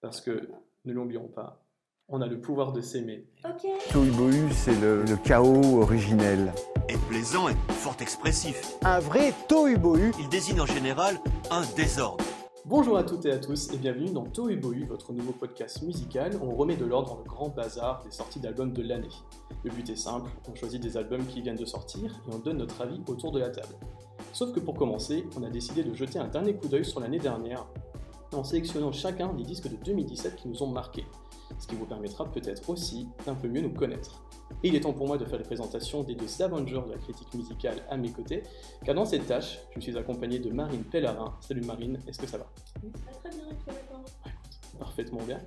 Parce que, ne l'oublions pas, on a le pouvoir de s'aimer. Ok. Tohubohu, c'est le, le chaos originel. est plaisant et fort expressif. Un vrai Tohubohu. Il désigne en général un désordre. Bonjour à toutes et à tous et bienvenue dans Tohu Bohu, votre nouveau podcast musical où on remet de l'ordre dans le grand bazar des sorties d'albums de l'année. Le but est simple, on choisit des albums qui viennent de sortir et on donne notre avis autour de la table. Sauf que pour commencer, on a décidé de jeter un dernier coup d'œil sur l'année dernière en sélectionnant chacun des disques de 2017 qui nous ont marqués, ce qui vous permettra peut-être aussi d'un peu mieux nous connaître. Et il est temps pour moi de faire les présentations des deux Avengers de la critique musicale à mes côtés, car dans cette tâche, je suis accompagné de Marine Pellarin. Salut Marine, est-ce que ça va? Oui, ça va très bien, d'accord Parfaitement bien.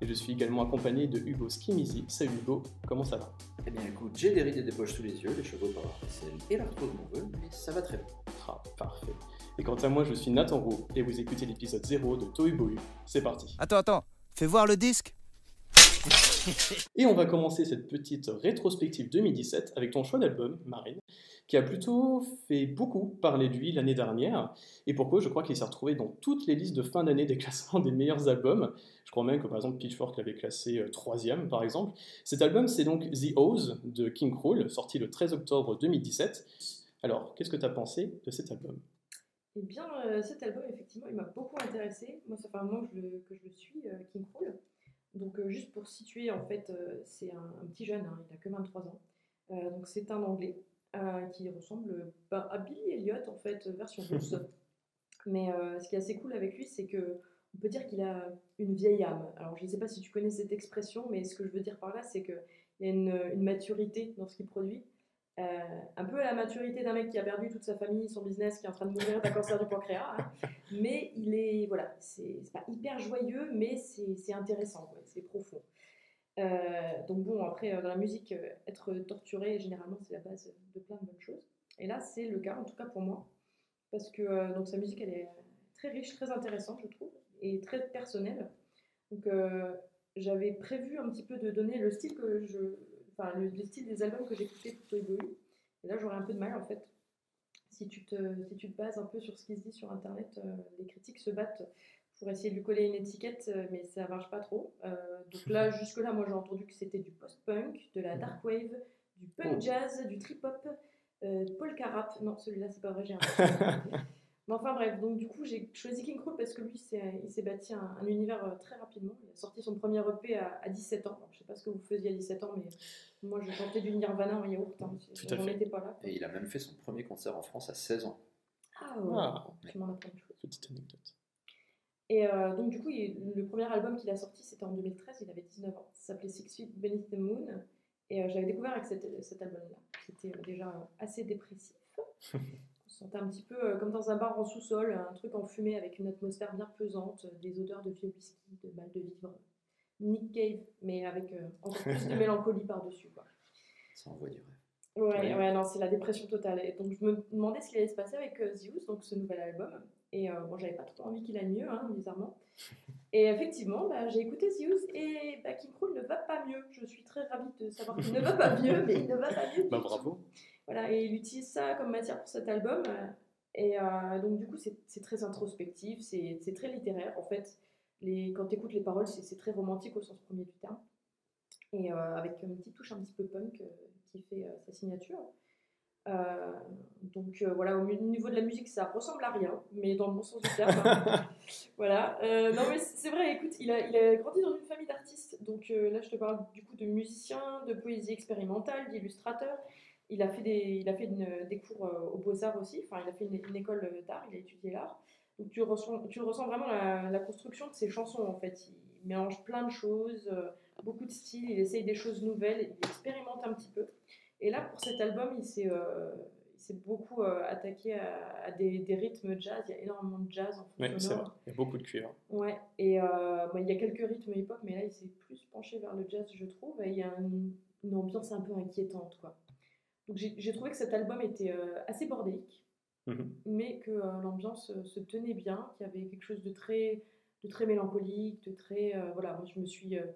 Et je suis également accompagné de Hugo Skimizi. Salut Hugo, comment ça va? Eh bien écoute, j'ai des rides et des poches sous les yeux, les cheveux par la et l'arthrose mon vœu, mais ça va très bien. Ah, parfait. Et quant à moi, je suis Nathan Roux et vous écoutez l'épisode 0 de Tohu Bohu. C'est parti. Attends, attends, fais voir le disque. Et on va commencer cette petite rétrospective 2017 avec ton choix d'album, Marine, qui a plutôt fait beaucoup parler de lui l'année dernière. Et pourquoi Je crois qu'il s'est retrouvé dans toutes les listes de fin d'année des classements des meilleurs albums. Je crois même que par exemple Pitchfork l'avait classé euh, troisième, par exemple. Cet album, c'est donc The O's de King Cruel, sorti le 13 octobre 2017. Alors, qu'est-ce que tu as pensé de cet album? Eh bien, euh, cet album, effectivement, il m'a beaucoup intéressé. Moi, ça fait un moment que je, le- que je le suis, euh, King Cruel. Donc, euh, juste pour situer, en fait, c'est un, un petit jeune, hein, il n'a que 23 ans. Donc, c'est un Anglais qui ressemble bah, à Billy Elliot, en fait, version russe. Mais ce qui est assez cool avec lui, c'est que on peut dire qu'il a une vieille âme. Alors, je ne sais pas si tu connais cette expression, mais ce que je veux dire par là, c'est qu'il y a une, une maturité dans ce qu'il produit. Euh, un peu à la maturité d'un mec qui a perdu toute sa famille, son business, qui est en train de mourir d'un cancer du pancréas. hein. Mais il est, voilà, c'est pas hyper joyeux, mais c'est intéressant, c'est profond. Euh, donc bon, après, euh, dans la musique, être torturé, généralement, c'est la base de plein de bonnes choses. Et là, c'est le cas, en tout cas pour moi, parce que euh, donc, sa musique, elle est très riche, très intéressante, je trouve, et très personnelle. Donc j'avais prévu un petit peu de donner le style que je, enfin le, le style des albums que j'écoutais Toy Boy. Et là, j'aurais un peu de mal en fait. Si tu, te, si tu te bases un peu sur ce qui se dit sur internet, euh, les critiques se battent pour essayer de lui coller une étiquette, euh, mais ça marche pas trop. Euh, donc là, jusque-là, moi j'ai entendu que c'était du post-punk, de la dark wave, du punk Oh. jazz, du trip-hop, euh, polka rap. Non, celui-là, c'est pas vrai, j'ai un Mais enfin bref, donc du coup j'ai choisi King Cruel parce que lui il s'est bâti un, un univers euh, très rapidement. Il a sorti son premier EP à, à 17 ans. Alors, je sais pas ce que vous faisiez à 17 ans, mais moi je chantais du Nirvana en yaourt. Hein, Tout à fait. pas là. Et il a même fait son premier concert en France à 16 ans. Ah ouais, Ah. tu m'en apprends une chose. Petite anecdote. Et euh, donc du coup il- le premier album qu'il a sorti c'était en 2013, il avait 19 ans. Ça s'appelait Six Feet Beneath the Moon. Et euh, j'avais découvert avec cet, cet album-là. C'était euh, déjà assez dépressif. On se sentait un petit peu euh, comme dans un bar en sous-sol, un truc enfumé avec une atmosphère bien pesante, euh, des odeurs de vieux whisky, de mal de vivre. Nick Cave, mais avec euh, encore plus de mélancolie par-dessus. quoi. Ça envoie du rêve. Ouais, Oui. ouais, non, c'est la dépression totale. Et donc je me demandais ce qui allait se passer avec euh, Zeus, donc ce nouvel album. Et euh, bon, j'avais pas trop envie qu'il aille mieux, hein, bizarrement. Et effectivement, bah, j'ai écouté Zeus et bah, King Cruel ne va pas mieux. Je suis très ravie de savoir qu'il ne va pas mieux, mais il ne va pas mieux. Bah tout. Voilà, et il utilise ça comme matière pour cet album. Et euh, donc, du coup, c'est très introspectif, c'est très littéraire. En fait, les, quand tu écoutes les paroles, c'est très romantique au sens premier du terme. Et euh, avec une petite touche un petit peu punk euh, qui fait sa signature. Donc voilà, au niveau de la musique, ça ressemble à rien, mais dans le bon sens du terme. voilà. Euh, non, mais c'est vrai, écoute, il a, il a grandi dans une famille d'artistes. Donc là, je te parle du coup de musiciens, de poésie expérimentale, d'illustrateurs. Il a fait des, il a fait une- des cours euh, aux Beaux-Arts aussi. Enfin, il a fait une, une école d'art, il a étudié l'art. Donc tu ressens, tu ressens vraiment la, la construction de ses chansons en fait. Il mélange plein de choses, euh, beaucoup de styles, il essaye des choses nouvelles, il expérimente un petit peu. Et là, pour cet album, il s'est euh, il s'est beaucoup euh, attaqué à, à des, des rythmes jazz. Il y a énormément de jazz en fond Ouais, c'est vrai. Il y a beaucoup de cuivre. Ouais, et euh, bon, il y a quelques rythmes hip-hop, mais là, il s'est plus penché vers le jazz, je trouve, et il y a une, une ambiance un peu inquiétante, quoi. Donc j'ai trouvé que cet album était euh, assez bordélique, Mhm. mais que euh, l'ambiance euh, se tenait bien, qu'il y avait quelque chose de très, de très mélancolique, de très... euh, voilà, moi, je me suis... euh,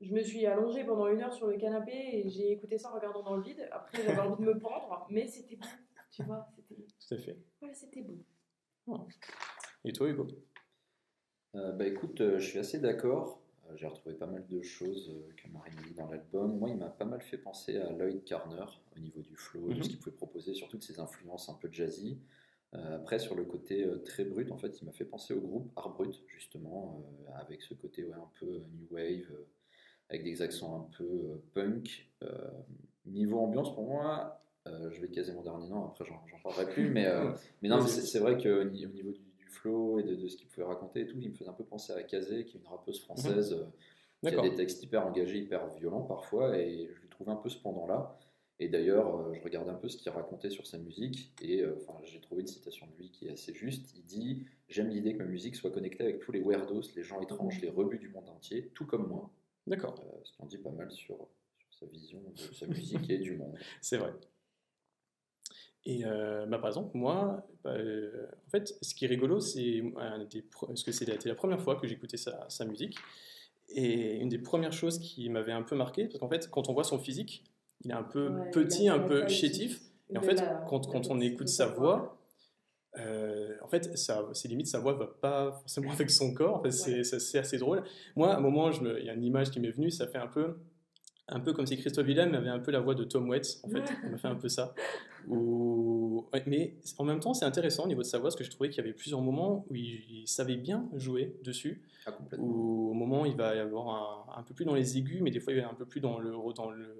je me suis allongée pendant une heure sur le canapé et j'ai écouté ça en regardant dans le vide. Après, j'avais envie de me pendre, mais c'était beau, tu vois, c'était Tout à fait. voilà, c'était beau. Et toi, Hugo? Euh, bah écoute, euh, je suis assez d'accord. Euh, J'ai retrouvé pas mal de choses euh, que Marine a dit dans l'album. Moi, il m'a pas mal fait penser à Lloyd Carner au niveau du flow, de Mhm. ce qu'il pouvait proposer, surtout de ses influences un peu jazzy. Euh, après, sur le côté euh, très brut, en fait, il m'a fait penser au groupe Art Brut, justement, euh, avec ce côté ouais, un peu new wave, avec des accents un peu punk. Niveau ambiance, pour moi, je vais caser mon dernier nom, après j'en parlerai plus, mais, mais non, c'est vrai qu'au ni- au niveau du flow et de, de ce qu'il pouvait raconter et tout, il me faisait un peu penser à Kazé, qui est une rappeuse française euh, qui a des textes hyper engagés, hyper violents parfois, et je lui trouve un peu ce pendant-là. Et d'ailleurs, euh, je regardais un peu ce qu'il racontait sur sa musique, et euh, enfin, j'ai trouvé une citation de lui qui est assez juste. Il dit J'aime l'idée que ma musique soit connectée avec tous les weirdos, les gens étranges, les rebuts du monde entier, tout comme moi. D'accord, Euh, ce qui en dit pas mal sur, sur sa vision de sa musique et du monde. c'est vrai. Et euh, bah, par exemple, moi, bah, euh, en fait, ce qui est rigolo, c'est parce que c'était la première fois que j'écoutais sa, sa musique. Et une des premières choses qui m'avait un peu marqué, parce qu'en fait, quand on voit son physique, il est un peu Ouais, petit, un peu chétif. Et en fait, quand, quand on écoute sa voix, euh, en fait, ça, c'est limite sa voix va pas forcément avec son corps. En fait, c'est, Ouais. c'est- c'est assez drôle. Moi, à un moment, il y a une image qui m'est venue. Ça fait un peu, un peu comme si Christophe Willem avait un peu la voix de Tom Waits. En fait, il m'a fait un peu ça. Ouais, mais en même temps, c'est intéressant au niveau de sa voix, parce que je trouvais qu'il y avait plusieurs moments où il, il savait bien jouer dessus. Ah. Où au moment, il va y avoir un, un peu plus dans les aigus, mais des fois, il va un peu plus dans le, dans le,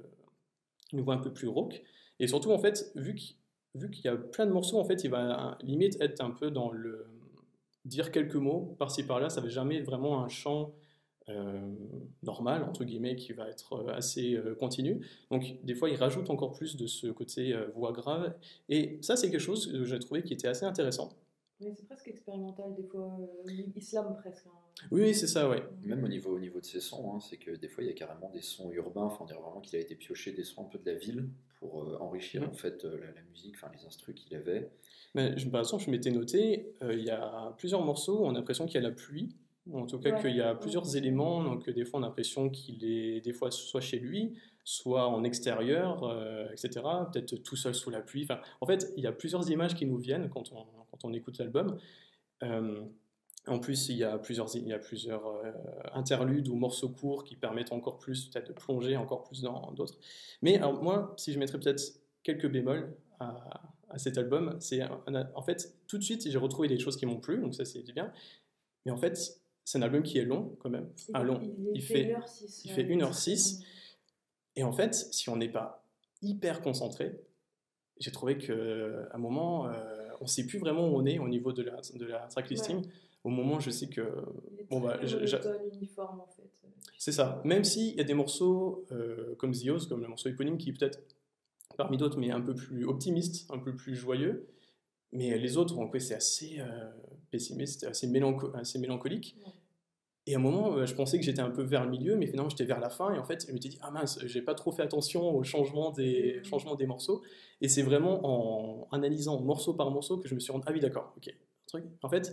une voix un peu plus rauque. Et surtout, en fait, vu qu'il vu qu'il y a plein de morceaux, en fait, il va limite être un peu dans le dire quelques mots par-ci par-là. Ça va jamais être vraiment un chant normal entre guillemets qui va être euh, assez euh, continu. Donc des fois, il rajoute encore plus de ce côté euh, voix grave. Et ça, c'est quelque chose que j'ai trouvé qui était assez intéressant. Mais c'est presque expérimental, des fois, euh, islam presque. hein. Oui, c'est ça, ouais. Même au niveau, au niveau de ses sons, hein, c'est que des fois il y a carrément des sons urbains, enfin on dirait vraiment qu'il a été pioché des sons un peu de la ville pour euh, enrichir Mhm. en fait euh, la, la musique, enfin les instrus qu'il avait. Mais par exemple, je m'étais noté, euh, il y a plusieurs morceaux où on a l'impression qu'il y a la pluie, en tout cas Ouais. qu'il y a plusieurs éléments, donc des fois on a l'impression qu'il est des fois soit chez lui, soit en extérieur, euh, etc. Peut-être tout seul sous la pluie. Enfin, en fait, il y a plusieurs images qui nous viennent quand on, quand on écoute l'album. Euh, en plus, il y a plusieurs, il y a plusieurs euh, interludes ou morceaux courts qui permettent encore plus peut-être de plonger encore plus dans d'autres. Mais alors, moi, si je mettrais peut-être quelques bémols à, à cet album, c'est en fait tout de suite j'ai retrouvé des choses qui m'ont plu, donc ça c'est bien. Mais en fait, c'est un album qui est long quand même, Il, un long. il, Il fait- 1h06. il fait 1h06. Et en fait, si on n'est pas hyper concentré, j'ai trouvé que à un moment, euh, on ne sait plus vraiment où on est au niveau de la, de la track listing. Au moment, je sais que Il est Bon, bah, uniforme en fait. c'est ça. Même s'il y a des morceaux euh, comme Zios, comme le morceau éponyme, qui est peut-être parmi d'autres, mais un peu plus optimiste, un peu plus joyeux. Mais les autres, en fait, c'est assez euh, pessimiste, assez, mélanco- assez mélancolique. Ouais. Et à un moment, euh, je pensais que j'étais un peu vers le milieu, mais finalement, j'étais vers la fin. Et en fait, je m'étais dit, ah mince, j'ai pas trop fait attention au changement des, Mhm. changement des morceaux. Et c'est vraiment en analysant morceau par morceau que je me suis rendu, ah oui, d'accord, ok. Truc. En fait,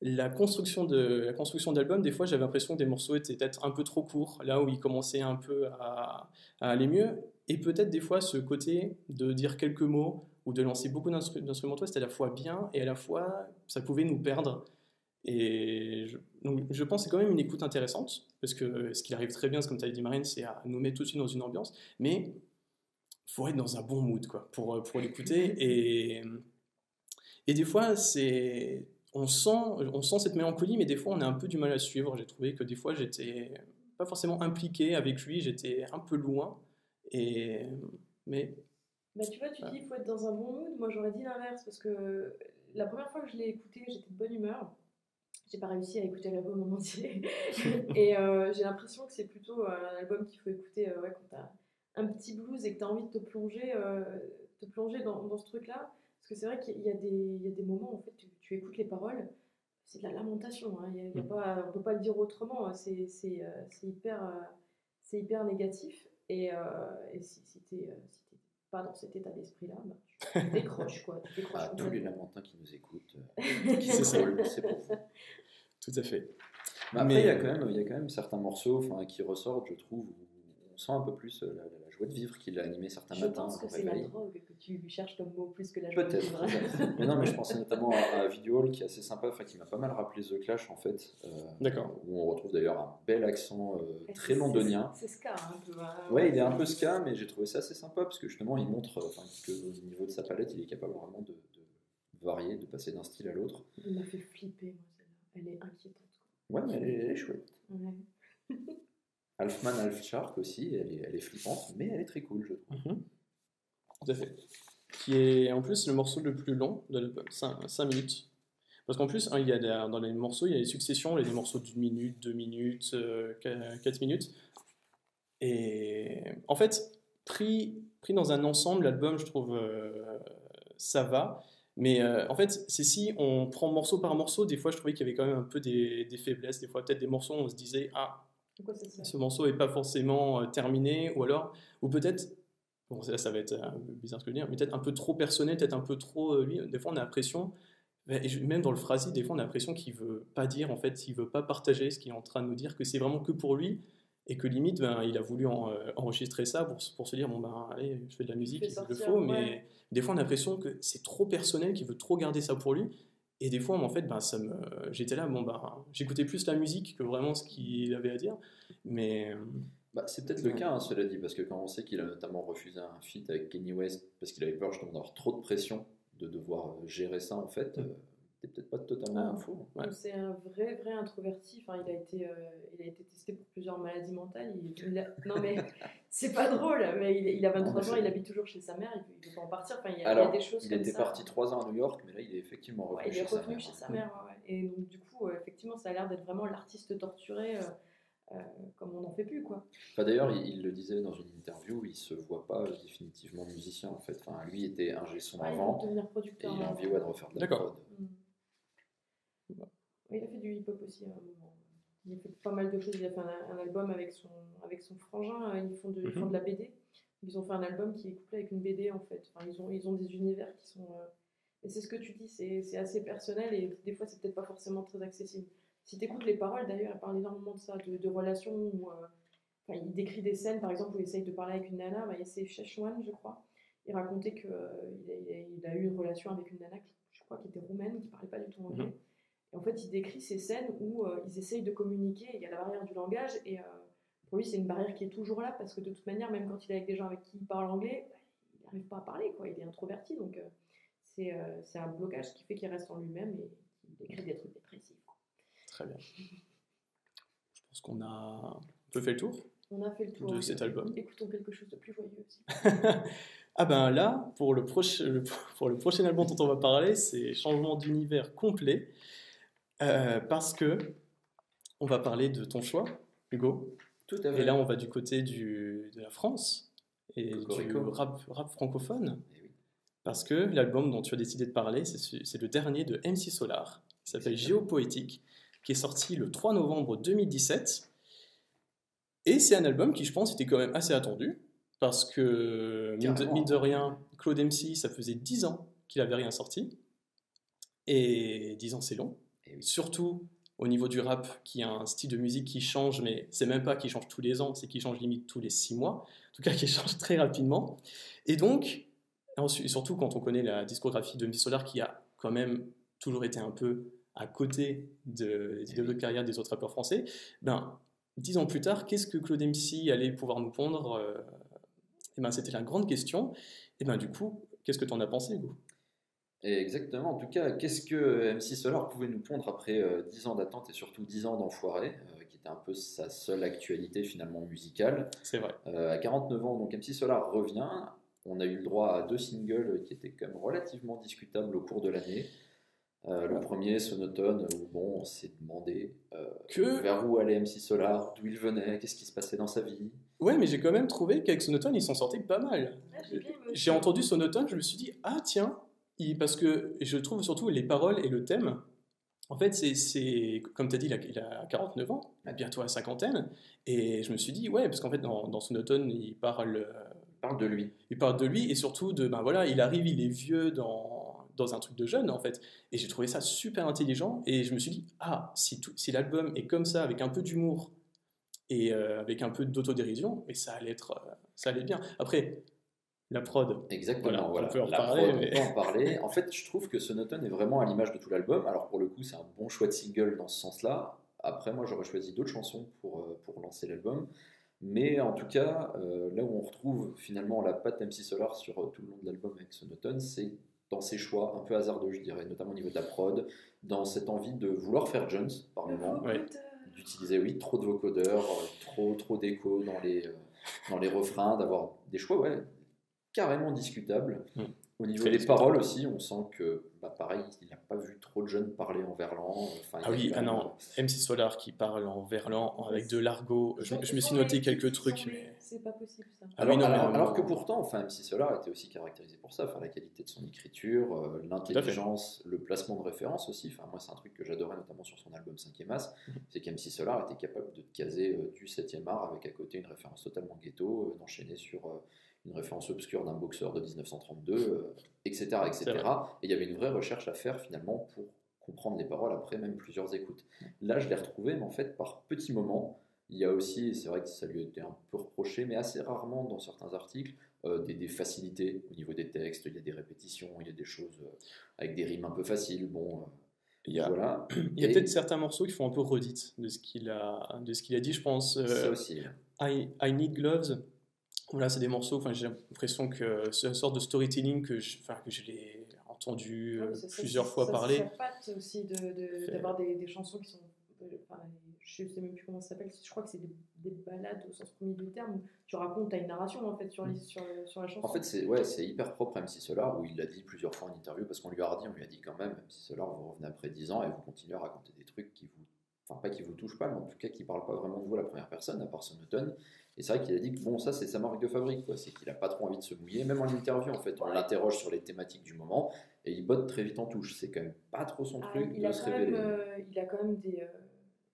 la construction de la construction d'album, des fois, j'avais l'impression que des morceaux étaient peut-être un peu trop courts, là où ils commençaient un peu à, à aller mieux. Et peut-être des fois, ce côté de dire quelques mots ou de lancer beaucoup d'instru- d'instrumentaux, c'était à la fois bien et à la fois, ça pouvait nous perdre. Et je, donc, je pense que c'est quand même une écoute intéressante, parce que ce qui arrive très bien, comme tu as dit Marine, c'est à nous mettre tout de suite dans une ambiance, mais faut être dans un bon mood quoi, pour, pour l'écouter. Et, et des fois, c'est, on, sent, on sent cette mélancolie, mais des fois, on a un peu du mal à suivre. J'ai trouvé que des fois, j'étais pas forcément impliqué avec lui, j'étais un peu loin. Et, mais Bah, tu vois, tu dis qu'il faut être dans un bon mood. Moi, j'aurais dit l'inverse parce que la première fois que je l'ai écouté, j'étais de bonne humeur. J'ai pas réussi à écouter l'album en entier. et euh, j'ai l'impression que c'est plutôt euh, un album qu'il faut écouter euh, ouais, quand t'as un petit blues et que t'as envie de te plonger, euh, te plonger dans, dans ce truc-là. Parce que c'est vrai qu'il y, a des- il y a des moments où en fait, tu, tu écoutes les paroles, c'est de la lamentation. hein. Il y a- il y a Mm. pas, on peut pas le dire autrement. hein. C'est hyper, hyper négatif. Et, et si, si t'es si t'es pas dans cet état d'esprit-là, bah, tu décroches quoi. Tu décroches À tous les lamentins qui nous écoutent, euh, qui C'est pour vous. tout à fait. Mais après, Mais- il, y a quand même, il y a quand même certains morceaux enfin, qui ressortent, je trouve, où on sent un peu plus euh, la, la joie de vivre qu'il a animé certains Je matins pense que au c'est la drogue que tu cherches comme mot plus que la joie de Peut-être. vivre. peut-être. mais non, mais je pensais notamment à, à Video Hall qui est assez sympa, enfin, qui m'a pas mal rappelé The Clash en fait. euh, D'accord. Où on retrouve d'ailleurs un bel accent euh, très c'est- londonien. C'est c'est ska un peu. hein. Ouais, il est un peu ska, mais j'ai trouvé ça assez sympa parce que justement, il montre euh, enfin, qu'au niveau de sa palette, il est capable vraiment de, de varier, de passer d'un style à l'autre. Il m'a fait flipper, moi, celle-là. Elle est inquiétante. Ouais, mais elle est, elle est chouette. Ouais. Halfman, Half Shark aussi, elle est, elle est flippante, mais elle est très cool, je trouve. Mhm. Tout à fait. Qui est en plus le morceau le plus long de l'album, 5, minutes. Parce qu'en plus, hein, il y a dans les morceaux, il y a des successions, il y a des morceaux d'une minute, deux minutes, euh, qu- quatre minutes. Et en fait, pris, pris dans un ensemble, l'album, je trouve, euh, ça va. Mais euh, en fait, c'est si on prend morceau par morceau, des fois, je trouvais qu'il y avait quand même un peu des, des faiblesses. Des fois, peut-être des morceaux, on se disait, ah, Pourquoi c'est ça ce morceau n'est pas forcément euh, terminé, ou alors, ou peut-être, bon, là ça va être un peu bizarre ce que je veux dire, mais peut-être un peu trop personnel, peut-être un peu trop, euh, lui, des fois on a l'impression, et je- même dans le phrasier, des fois on a l'impression qu'il veut pas dire, en fait, il veut pas partager ce qu'il est en train de nous dire, que c'est vraiment que pour lui, et que limite, ben, il a voulu en- euh, enregistrer ça pour, se- pour se dire, bon ben, allez, je fais de la musique, il le faut, ouais. mais des fois on a l'impression que c'est trop personnel, qu'il veut trop garder ça pour lui, et des fois, en fait, ben, ça me... j'étais là, bon, ben, j'écoutais plus la musique que vraiment ce qu'il avait à dire. Mais euh, Bah, c'est peut-être le cas, hein, cela dit, parce que quand on sait qu'il a notamment refusé un feat avec Kanye West, parce qu'il avait peur justement d'avoir trop de pression, de devoir euh, gérer ça, en fait, Mm. C'est peut-être pas totalement Ah. faux. Ouais. Donc, C'est un vrai, vrai introverti. Enfin, il, a été, euh, il a été testé pour plusieurs maladies mentales. Il, il a- Non, mais c'est pas drôle. Mais il, il a 23 Non, ans, il habite toujours chez sa mère. Il peut, il peut pas en partir. Enfin, il y a, Alors, il y a des choses il comme était ça. parti trois ans à New York, mais là, il est effectivement Ouais, revenu il est chez sa mère. chez sa mère. ouais, ouais. Et donc, du coup, euh, effectivement, ça a l'air d'être vraiment l'artiste torturé. euh, euh, comme on n'en fait plus, quoi. Enfin, D'ailleurs, il, il le disait dans une interview, il se voit pas définitivement musicien, en fait. Enfin, lui était ingé son Ouais, il avant, devenir et producteur. il a hein. envie ouais, de refaire de la D'accord. prod. Mm. Il a fait du hip-hop aussi à un moment. Il a fait pas mal de choses. Il a fait un, un album avec son, avec son frangin. euh, Ils font, de, ils font de la BD. Ils ont fait un album qui est couplé avec une BD en fait. Enfin, ils, ont, ils ont des univers qui sont. euh, Et c'est ce que tu dis, c'est assez personnel et des fois c'est peut-être pas forcément très accessible. Si tu écoutes les paroles d'ailleurs, elle parle énormément de ça, de, de relations où. euh, Enfin, il décrit des scènes par exemple où il essaye de parler avec une nana. Bah, c'est Sheshwan, je crois. Il racontait qu'il a, il a- il a eu une relation avec une nana qui, je crois, qui était roumaine, qui parlait pas du tout anglais. Mhm. Et en fait, il décrit ces scènes où euh, ils essayent de communiquer, il y a la barrière du langage, et euh, pour lui, c'est une barrière qui est toujours là, parce que de toute manière, même quand il est avec des gens avec qui il parle anglais, bah, il n'arrive pas à parler, quoi. il est introverti, donc euh, c'est un blocage qui fait qu'il reste en lui-même et qu'il écrit des trucs dépressifs. quoi. très bien. Je pense qu'on a un peu fait le tour. On a fait le tour. De cet album. Écoutons quelque chose de plus joyeux aussi. ah ben là, pour le, proche- le- pour le prochain album dont on va parler, c'est changement d'univers complet. Euh, parce que on va parler de ton choix, Hugo. Tout à fait. Et là, on va du côté du, de la France et du rap, rap francophone. Eh oui. Parce que l'album dont tu as décidé de parler, c'est ce- c'est le dernier de MC Solar, qui s'appelle Géopoétique, qui est sorti le 3 novembre 2017. Et c'est un album qui, je pense, était quand même assez attendu, parce que, mine de, mine de rien, Claude MC, ça faisait 10 ans qu'il avait rien sorti. Et 10 ans, c'est long. Eh. Surtout au niveau du rap, qui a un style de musique qui change, mais c'est même pas qu'il change tous les ans, c'est qu'il change limite tous les 6 mois. En tout cas, qui change très rapidement. Et donc, surtout quand on connaît la discographie de MC Solar, qui a quand même toujours été un peu à côté de, de l'autre carrière des autres rappeurs français, ben, dix ans plus tard, qu'est-ce que Claude MC allait pouvoir nous pondre euh, eh ben, C'était la grande question. Et ben, du coup, qu'est-ce que tu en as pensé, Hugo? Et exactement. En tout cas, qu'est-ce que MC Solar pouvait nous pondre après euh, 10 ans d'attente et surtout 10 ans d'enfoiré, euh, qui était un peu sa seule actualité finalement musicale. C'est vrai. Euh, à 49 ans, donc MC Solar revient. On a eu le droit à deux singles qui étaient quand même relativement discutables au cours de l'année. Euh, le premier, Sonotone, où bon, on s'est demandé euh, Que- vers où allait MC Solar, d'où il venait, qu'est-ce qui se passait dans sa vie. Ouais, mais j'ai quand même trouvé qu'avec Sonotone, ils s'en sortaient pas mal. J'ai entendu Sonotone, je me suis dit, ah tiens, il- parce que je trouve surtout les paroles et le thème, en fait, c'est- comme tu as dit, il a, il a 49 ans, il a bientôt la cinquantaine, et je me suis dit, ouais, parce qu'en fait, dans, dans Sonotone, il parle, euh, Parle de lui. il parle de lui, et surtout de, ben voilà, il arrive, il est vieux dans, dans un truc de jeune, en fait, et j'ai trouvé ça super intelligent, et je me suis dit, ah, si, tout- si l'album est comme ça, avec un peu d'humour, et euh, avec un peu d'autodérision, et ça allait, être, euh, ça allait bien. Après, la prod, Exactement, Voilà, voilà. on peut en La reparler, prod, mais- on peut en parler. En fait, je trouve que Sonotone est vraiment à l'image de tout l'album. Alors pour le coup, c'est un bon choix de single dans ce sens-là. Après, moi, j'aurais choisi d'autres chansons pour, euh, pour lancer l'album. Mais en tout cas, euh, là où on retrouve finalement la patte MC Solar sur euh, tout le long de l'album avec Sonotone, c'est dans ses choix un peu hasardeux, je dirais, notamment au niveau de la prod, dans cette envie de vouloir faire Jones par Le moment, d'utiliser oui trop de vocodeurs, euh, trop trop d'écho dans les euh, dans les refrains, d'avoir des choix ouais carrément discutables. Mm. Au niveau Très des discutable. paroles aussi, on sent que bah, pareil, il n'a pas vu trop de jeunes parler en verlan. Enfin, Ah oui, ah non, MC Solar qui parle en verlan avec de l'argot. Je, me suis noté quelques trucs, mais. C'est pas possible ça. Ah Alors, oui, non, mais alors- non, alors non. que pourtant, enfin, MC Solar était aussi caractérisé pour ça, enfin, la qualité de son écriture, euh, l'intelligence, le placement de référence aussi. Enfin, moi, c'est un truc que j'adorais notamment sur son album 5e As, Mhm. c'est qu'MC Solar était capable de te caser euh, du 7e art avec à côté une référence totalement ghetto, euh, d'enchaîner sur euh, une référence obscure d'un boxeur de 1932, euh, etc. etc. Et il y avait une vraie recherche à faire finalement pour comprendre les paroles après même plusieurs écoutes. Là, je l'ai retrouvé, mais en fait, par petits moments. Il y a aussi, c'est vrai que ça lui a été un peu reproché, mais assez rarement dans certains articles, euh, des, des facilités au niveau des textes. Il y a des répétitions, il y a des choses euh, avec des rimes un peu faciles. Bon, euh, Il y a, voilà. il y a Et peut-être certains morceaux qui font un peu redite de ce qu'il a, de ce qu'il a dit, je pense. euh, ça aussi. I, I Need Gloves. Voilà, c'est des morceaux, enfin, j'ai l'impression que c'est une sorte de storytelling que je, enfin, que je l'ai entendu Ah, euh, ça- plusieurs ça- fois ça- parler. Ça patte aussi de- de- Fait- d'avoir des, des chansons qui sont. euh, enfin, je sais même plus comment ça s'appelle. Je crois que c'est des, des balades au sens premier du terme. où Tu racontes, tu as une narration en fait sur, les, sur, sur la chanson. En fait, c'est ouais, c'est hyper propre à MC Solar, où il l'a dit plusieurs fois en interview, parce qu'on lui a redit, on lui a dit quand même, MC Solar, vous revenez après 10 ans et vous continuez à raconter des trucs qui vous. Enfin, pas qui vous touchent pas, mais en tout cas qui parlent pas vraiment de vous à la première personne, à part son automne. Et c'est vrai qu'il a dit que bon, ça c'est sa marque de fabrique, quoi. C'est qu'il a pas trop envie de se mouiller, même en interview en fait. On l'interroge sur les thématiques du moment et il botte très vite en touche. C'est quand même pas trop son Ah, truc il, de a se quand révéler. même, euh, il a quand même des. euh,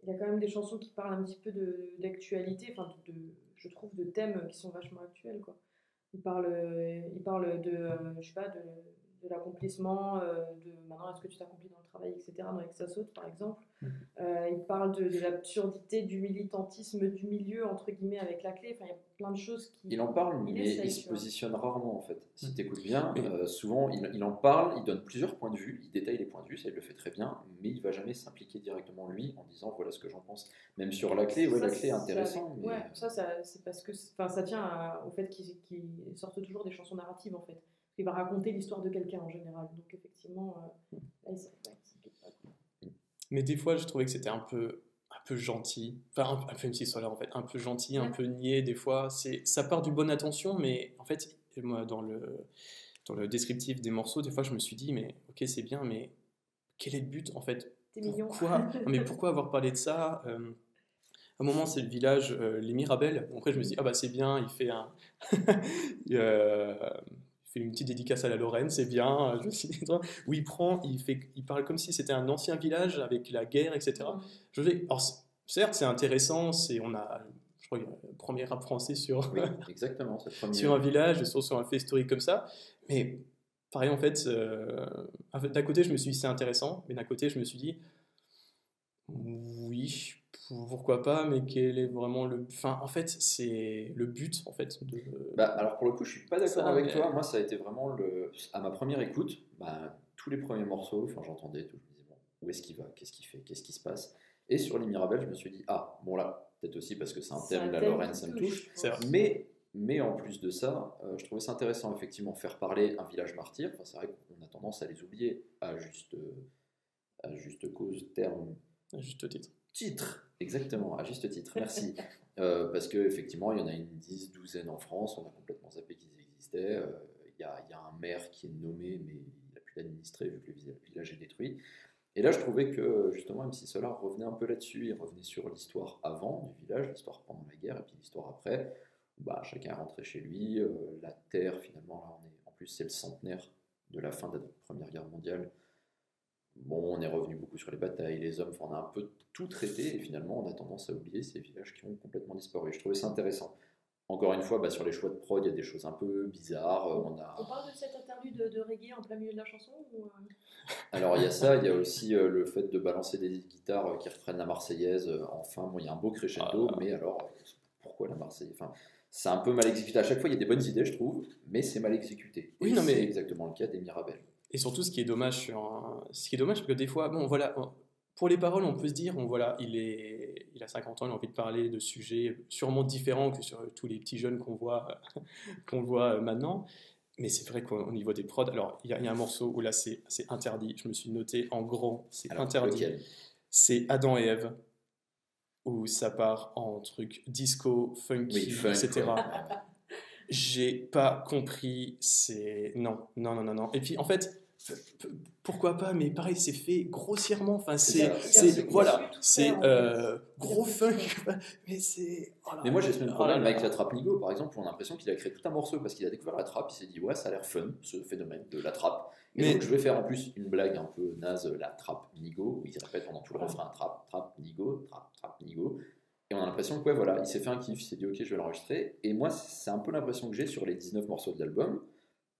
il a quand même des chansons qui parlent un petit peu d'actualité, enfin de, de- je trouve de thèmes qui sont vachement actuels quoi. Il parle, euh, il parle de, euh, je sais pas, de, de l'accomplissement, euh, de maintenant est-ce que tu t'accomplis dans le travail, etc. Dans Avec ça saute par exemple. Mhm. Euh, il parle de, de l'absurdité du militantisme du milieu entre guillemets avec la clé. Enfin, il y a plein de choses qui. Il en parle, Il mais essaye, il se positionne rarement en fait. Si Mm. tu écoutes bien, euh, souvent il, il en parle, il donne plusieurs points de vue, il détaille les points de vue, ça il le fait très bien, mais il va jamais s'impliquer directement lui en disant voilà ce que j'en pense. Même sur la clé, ouais, Ça, la clé est c'est intéressant, avec- mais Ouais, ça, ça c'est parce que enfin, ça tient à- au fait qu'il sorte toujours des chansons narratives en fait. Il va raconter l'histoire de quelqu'un en général. Donc effectivement, euh, là, il. Mais des fois, je trouvais que c'était un peu, un peu gentil. Enfin, un, peu MC Solar, en fait. Un peu gentil, un Ouais. peu niais, des fois. C'est, ça part du bonne attention, mais en fait, moi, dans le, dans le descriptif des morceaux, des fois, je me suis dit, mais ok, c'est bien, mais quel est le but, en fait? Pourquoi? Non, Mais pourquoi avoir parlé de ça? Euh, À un moment, c'est le village euh, Les Mirabelles. Après, je me suis dit, ah bah c'est bien, il fait un. euh, fait une petite dédicace à la Lorraine, c'est bien. Je toi, où il prend, il, fait, il parle comme si c'était un ancien village avec la guerre, etc. Je vais, alors, certes, c'est intéressant, c'est, on a, je crois, le premier rap français sur, oui, exactement. Premier. sur un village, sur, sur un fait historique comme ça. Mais pareil, en fait, euh, en fait, d'un côté, je me suis dit, c'est intéressant, mais d'un côté, je me suis dit, oui, pourquoi pas, mais quel est vraiment le. Enfin, en fait, c'est le but, en fait. De... Bah, alors pour le coup, je suis pas d'accord avec mais- toi. Moi, ça a été vraiment le. À ma première écoute, bah, tous les premiers morceaux, enfin, j'entendais tout. Je me disais, bon, où est-ce qu'il va? Qu'est-ce qu'il fait? Qu'est-ce qui se passe? Et sur les Mirabelles, je me suis dit, ah, bon là, peut-être aussi parce que c'est un thème, la Lorraine, ça me touche. Mais, mais en plus de ça, euh, je trouvais ça intéressant, effectivement, faire parler un village martyr. Enfin, c'est vrai qu'on a tendance à les oublier à juste, à juste cause, terme, À juste titre. Titre. Exactement, à juste titre, merci. Euh, parce qu'effectivement, il y en a une dix, douzaine en France, on a complètement zappé qu'ils existaient. Euh, Il y, a, il y a un maire qui est nommé, mais il n'a pu l'administrer vu que le vi- village est détruit. Et là, je trouvais que justement, MC Solar revenait un peu là-dessus. Il revenait sur l'histoire avant du village, l'histoire pendant la guerre, et puis l'histoire après. Bah, chacun est rentré chez lui. euh, la terre, finalement, là, on est, en plus, c'est le centenaire de la fin de la Première Guerre mondiale. Bon, on est revenu beaucoup sur les batailles, les hommes, enfin, on a un peu tout traité, et finalement, on a tendance à oublier ces villages qui ont complètement disparu. Je trouvais ça intéressant. Encore une fois, bah, sur les choix de prod, il y a des choses un peu bizarres. euh, On a... On parle de cet interlude de, de reggae en plein milieu de la chanson ou, euh, Alors il y a ça, il y a aussi euh, le fait de balancer des guitares qui reprennent la Marseillaise. enfin, bon, il y a un beau crescendo, Ah. mais alors pourquoi la Marseillaise? Enfin, C'est un peu mal exécuté. À chaque fois, il y a des bonnes idées, je trouve, mais c'est mal exécuté. Oui, Et non, mais- c'est exactement le cas des Mirabelles. Et surtout, ce qui est dommage, sur un- ce qui est dommage, parce que des fois, bon, voilà, on- pour les paroles, on peut se dire, bon, voilà, il, est, il a 50 ans, il a envie de parler de sujets sûrement différents que sur tous les petits jeunes qu'on voit, qu'on voit euh, maintenant. Mais c'est vrai qu'au niveau des prods, alors il y, a- il y a un morceau où là c'est interdit. Je me suis noté en grand, c'est interdit. C'est Adam et Ève, où ça part en truc disco, funky, Oui, funk, etc. J'ai pas compris, c'est. Non, non, non, non, non. Et puis en fait, pourquoi pas, mais pareil, c'est fait grossièrement. Enfin, C'est Voilà, c'est euh, gros funk. Mais c'est. oh Mais moi j'ai ce même problème avec la trappe Nigo par exemple, où on a l'impression qu'il a créé tout un morceau parce qu'il a découvert la trappe, il s'est dit ouais ça a l'air fun ce phénomène de la trappe. Et Mais- donc je vais faire en plus une blague un peu naze, la trappe Nigo, où il se répète pendant tout le refrain trappe, trappe, Nigo, trappe, trappe, Nigo. Et on a l'impression que ouais, voilà, il s'est fait un kiff, il s'est dit ok je vais l'enregistrer. Et moi c'est un peu l'impression que j'ai sur les 19 morceaux de l'album,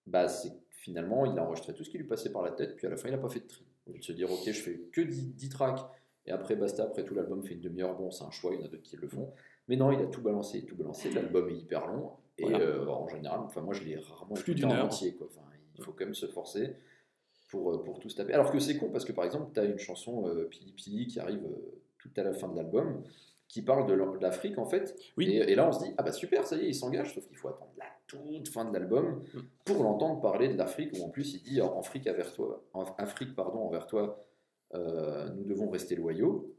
bah c'est finalement il a enregistré tout ce qui lui passait par la tête, puis à la fin il n'a pas fait de tri. Au lieu de se dire ok je fais que 10, 10 tracks, et après basta, après tout l'album fait une demi-heure, bon c'est un choix, il y en a d'autres qui le font. Mais non, il a tout balancé, tout balancé. L'album est hyper long et Voilà. euh, en général, enfin moi je l'ai rarement Plus écouté en heure. entier. Quoi. Enfin, il faut quand même se forcer pour, euh, pour tout se taper. Alors que c'est con parce que par exemple, tu as une chanson euh, Pili Pili qui arrive euh, tout à la fin de l'album qui parle de l'A- de l'Afrique en fait. Oui. Et, et là on se dit, ah bah super, ça y est, il s'engage, sauf qu'il faut attendre la toute fin de l'album Mm. pour l'entendre parler de l'Afrique où en plus il dit en Afrique, envers toi, en Afrique pardon, envers toi, euh, nous devons rester loyaux.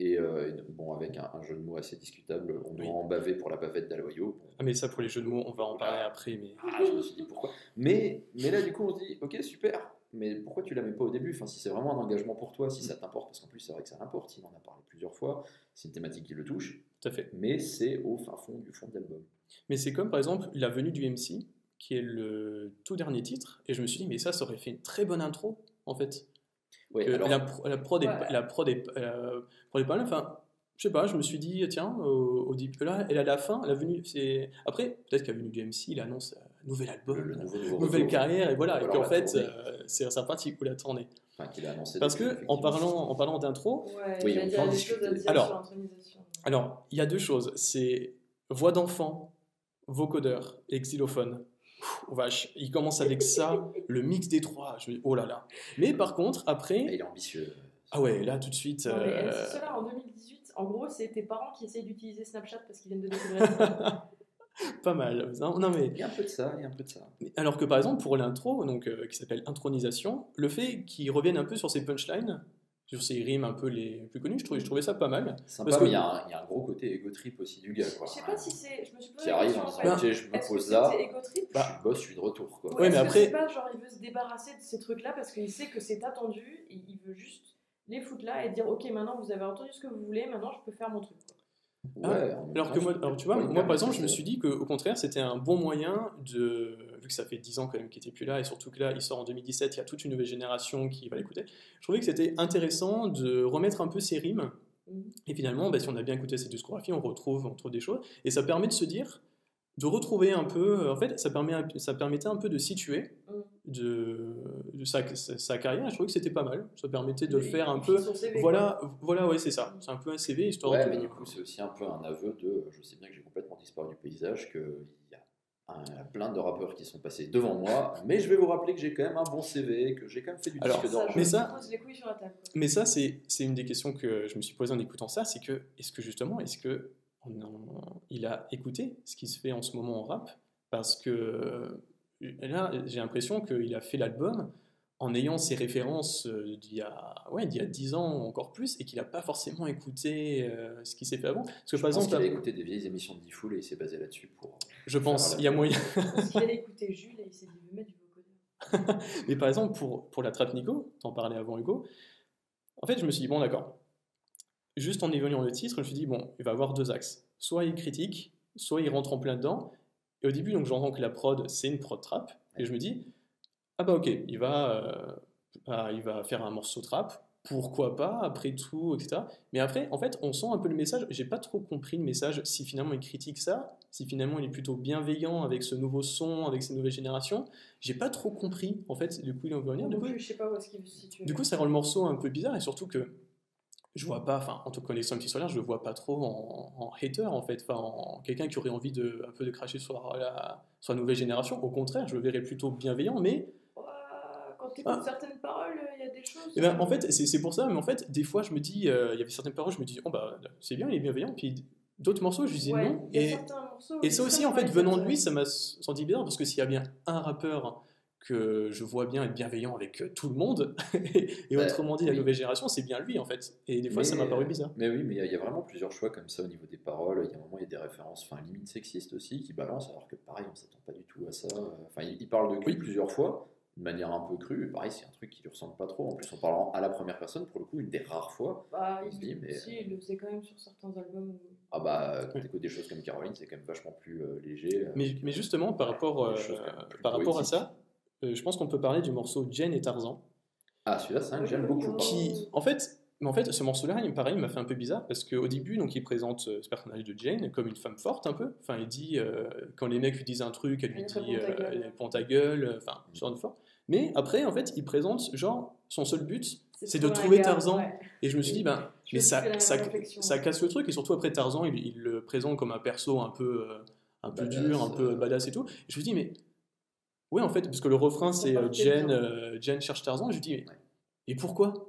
Et, euh, et bon, avec un, un jeu de mots assez discutable, on doit Oui. en baver pour la bavette d'Aloyau. Bon, Ah, mais ça, pour les jeux de mots, on va en parler après. Mais ah, je me suis dit pourquoi? Mais, mais là, du coup, on se dit, ok, super, mais pourquoi tu la mets pas au début? Enfin, Si c'est vraiment un engagement pour toi, si ça t'importe, parce qu'en plus, c'est vrai que ça l'importe, il en a parlé plusieurs fois, c'est une thématique qui le touche, tout à fait. mais c'est au fin fond du fond de l'album. Mais c'est comme par exemple la venue du MC, qui est le tout dernier titre. Et je me suis dit, mais ça, ça aurait fait une très bonne intro, en fait. Ouais, alors, la, pro- la prod est, Ouais. la prod est, euh, prod est pas mal. Enfin, je sais pas, je me suis dit, tiens, au, au début, là, et à la fin, la venue, c'est. Après, peut-être qu'à venue du MC, il annonce un nouvel album, le, le nouveau, nouveau nouvelle retour, carrière, et voilà. Et qu'en la fait, euh, c'est sympathique où la tournée. enfin, qu'il a annoncé. Parce que, en parlant, en parlant d'intro, Ouais, Oui, il a peut en des choses à dire Alors- sur alors, il y a deux choses. C'est voix d'enfant, vocodeur et xylophone. Pff, vache, il commence avec ça, le mix des trois. Je me dis, oh là là. Mais par contre, après, il est ambitieux. ah ouais, là tout de suite. Non, mais euh, euh, cela en 2018. En gros, c'est tes parents qui essayent d'utiliser Snapchat parce qu'ils viennent de découvrir. pas mal. Non, mais Il y a un peu de ça, il y a un peu de ça. Alors que par exemple pour l'intro, donc euh, qui s'appelle intronisation, le fait qu'ils reviennent un peu sur ces punchlines, sur ces rimes un peu les plus connues, je trouvais, je trouvais ça pas mal. Sympa, Parce que- mais il y, a un- il y a un gros côté ego trip aussi du gars. Quoi. Je sais pas si c'est. Je me suis posé Qui la arrive question en disant, fait. ok, je me que pose là, je suis boss, je suis de retour. Quoi. Ou Ouais, est-ce mais que après- c'est pas genre il veut se débarrasser de ces trucs-là parce qu'il sait que c'est attendu et il veut juste les foutre là et dire ok maintenant vous avez entendu ce que vous voulez maintenant je peux faire mon truc. Ah, Alors que moi, alors tu vois, moi par exemple, je me suis dit qu'au contraire, c'était un bon moyen de, vu que ça fait 10 ans quand même qu'il était plus là, et surtout que là, il sort en 2017, il y a toute une nouvelle génération qui va l'écouter. Je trouvais que c'était intéressant de remettre un peu ces rimes. Mhm. Et finalement, bah, si on a bien écouté cette discographie, on retrouve, on trouve des choses. Et ça permet de se dire, de retrouver un peu, en fait, ça, permet, ça permettait un peu de situer Mhm. de, de sa, sa, sa carrière. Je trouvais que c'était pas mal. Ça permettait de le faire un peu. CV, Voilà, voilà, ouais, c'est ça. C'est un peu un CV, histoire Ouais, de. mais du coup, c'est aussi un peu un aveu de. Je sais bien que j'ai complètement disparu du paysage, qu'il y a un- plein de rappeurs qui sont passés devant moi, mais je vais vous rappeler que j'ai quand même un bon CV, que j'ai quand même fait du Alors, disque d'or. Mais je ça- pose les couilles sur la table. quoi. Mais ça, c'est c'est une des questions que je me suis posée en écoutant ça, c'est que, est-ce que justement, est-ce que en- il a écouté ce qui se fait en ce moment en rap Parce que euh, là, j'ai l'impression qu'il a fait l'album en ayant ses références euh, d'il y, a, ouais, d'il y a 10 ans, encore plus, et qu'il n'a pas forcément écouté euh, ce qui s'est fait avant. Parce que Je par pense exemple, qu'il a écouté des vieilles émissions de D-Fool et il s'est basé là-dessus pour. je pense, il y a moyen. Parce qu'il allait écouter Jules et il s'est dit je vais mettre du vocodeur. Mais par exemple, pour, pour la trappe Nico, t'en parlais avant Hugo, en fait, je me suis dit, bon, d'accord. Juste en évaluant le titre, je me suis dit, bon, il va avoir deux axes. Soit il critique, soit il rentre en plein dedans. Et au début, donc, j'entends que la prod, c'est une prod trap. Et je me dis, ah bah ok, il va, euh, ah, il va faire un morceau trap. pourquoi pas, après tout, etc. Mais après, en fait, on sent un peu le message. J'ai pas trop compris le message, si finalement il critique ça, si finalement il est plutôt bienveillant avec ce nouveau son, avec ces nouvelles générations. J'ai pas trop compris, en fait, du coup, il en veut venir. Du coup, je sais pas où est-ce qu'il se situer. du coup, ça rend le morceau un peu bizarre et surtout que je vois pas, enfin, en te connaissant un petit solaire, je le vois pas trop en, en hater en fait, enfin, en quelqu'un qui aurait envie de un peu de cracher sur la, sur la nouvelle génération. Au contraire, je le verrais plutôt bienveillant, mais Quand tu écoutes Ah. certaines paroles, il y a des choses. eh ben, en fait, c'est pour ça, mais en fait, des fois, je me dis, euh, il y avait certaines paroles, je me dis, oh bah, c'est bien, il est bienveillant, puis d'autres morceaux, je disais Ouais, non. Et, morceaux, et ça aussi, en fait, venant de lui, ça m'a senti bizarre, parce que s'il y a bien un rappeur que je vois bien être bienveillant avec euh, tout le monde, et Bah, autrement dit, la oui. nouvelle génération, c'est bien lui, en fait. Et des fois, ça m'a paru bizarre. Mais oui, mais il y a- il y, a vraiment plusieurs choix comme ça au niveau des paroles. Il y a un moment, il y a des références, enfin, limite sexistes aussi, qui balancent, alors que pareil, on s'attend pas du tout à ça. Enfin, il, il parle de cul Oui. plusieurs fois, de manière un peu crue. Et pareil, c'est un truc qui lui ressemble pas trop. En plus, en parlant à la première personne, pour le coup, une des rares fois. Bah, on il, se dit, mais- si, il le faisait quand même sur certains albums. Ah bah, quand t'écoutes des choses comme Caroline, c'est quand même vachement plus euh, léger. euh, Mais, mais justement, par rapport, euh, par rapport à ça, euh, je pense qu'on peut parler du morceau Jen et Tarzan. Ah, celui-là, c'est un que Oui, j'aime beaucoup. Qui, en fait, mais en fait, ce morceau-là, il- pareil, il m'a fait un peu bizarre parce qu'au début, donc, il présente euh, ce personnage de Jane comme une femme forte un peu. Enfin, il dit euh, quand les mecs lui disent un truc, elle lui Elle dit, euh, gueule. elle prend ta gueule, enfin, ce genre de fort. Mais après, en fait, il présente genre son seul but, c'est de trouver gars, Tarzan. ouais. Et je me suis dit, ben, Je mais suis ça, ça, ça casse le truc et surtout après Tarzan, il, il le présente comme un perso un peu, euh, un peu Badass, dur, un peu badass et tout. Et je me dis, mais ouais, en fait, parce que le refrain c'est euh, Jen, euh, Jen cherche Tarzan. Et je me dis, mais, Ouais. et pourquoi?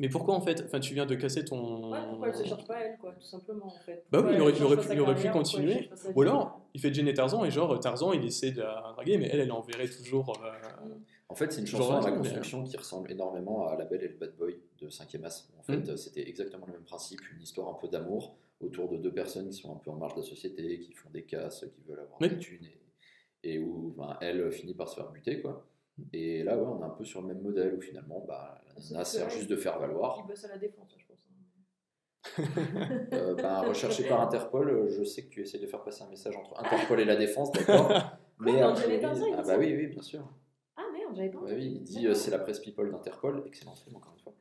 Mais pourquoi en fait? Enfin, tu viens de casser ton. Ouais, pourquoi elle se cherche pas elle, quoi, tout simplement, en fait. Bah oui, il aurait- il pu- il aurait pu continuer. Ou alors, il fait Jen et Tarzan et genre Tarzan il essaie de la draguer, mais elle, elle enverrait toujours. euh, En fait, c'est une chanson à la construction qui ressemble énormément à La Belle et le Bad Boy de 5e As. En fait, euh, c'était exactement le même principe, une histoire un peu d'amour autour de deux personnes qui sont un peu en marge de la société, qui font des casses, qui veulent avoir Oui. des thunes, et, et où ben, elle finit par se faire buter. quoi. Et là, ouais, on est un peu sur le même modèle où finalement, bah, la nana sert juste de faire valoir. Il bosse à la défense, je pense. Euh, ben, recherché par Interpol, euh, je sais que tu essaies de faire passer un message entre Interpol et la défense, d'accord Mais et priori- ah bah oui, oui, bien sûr. Ah merde, j'avais pas Ouais, entendu. oui, il dit euh, c'est la presse people d'Interpol, excellent film encore une fois.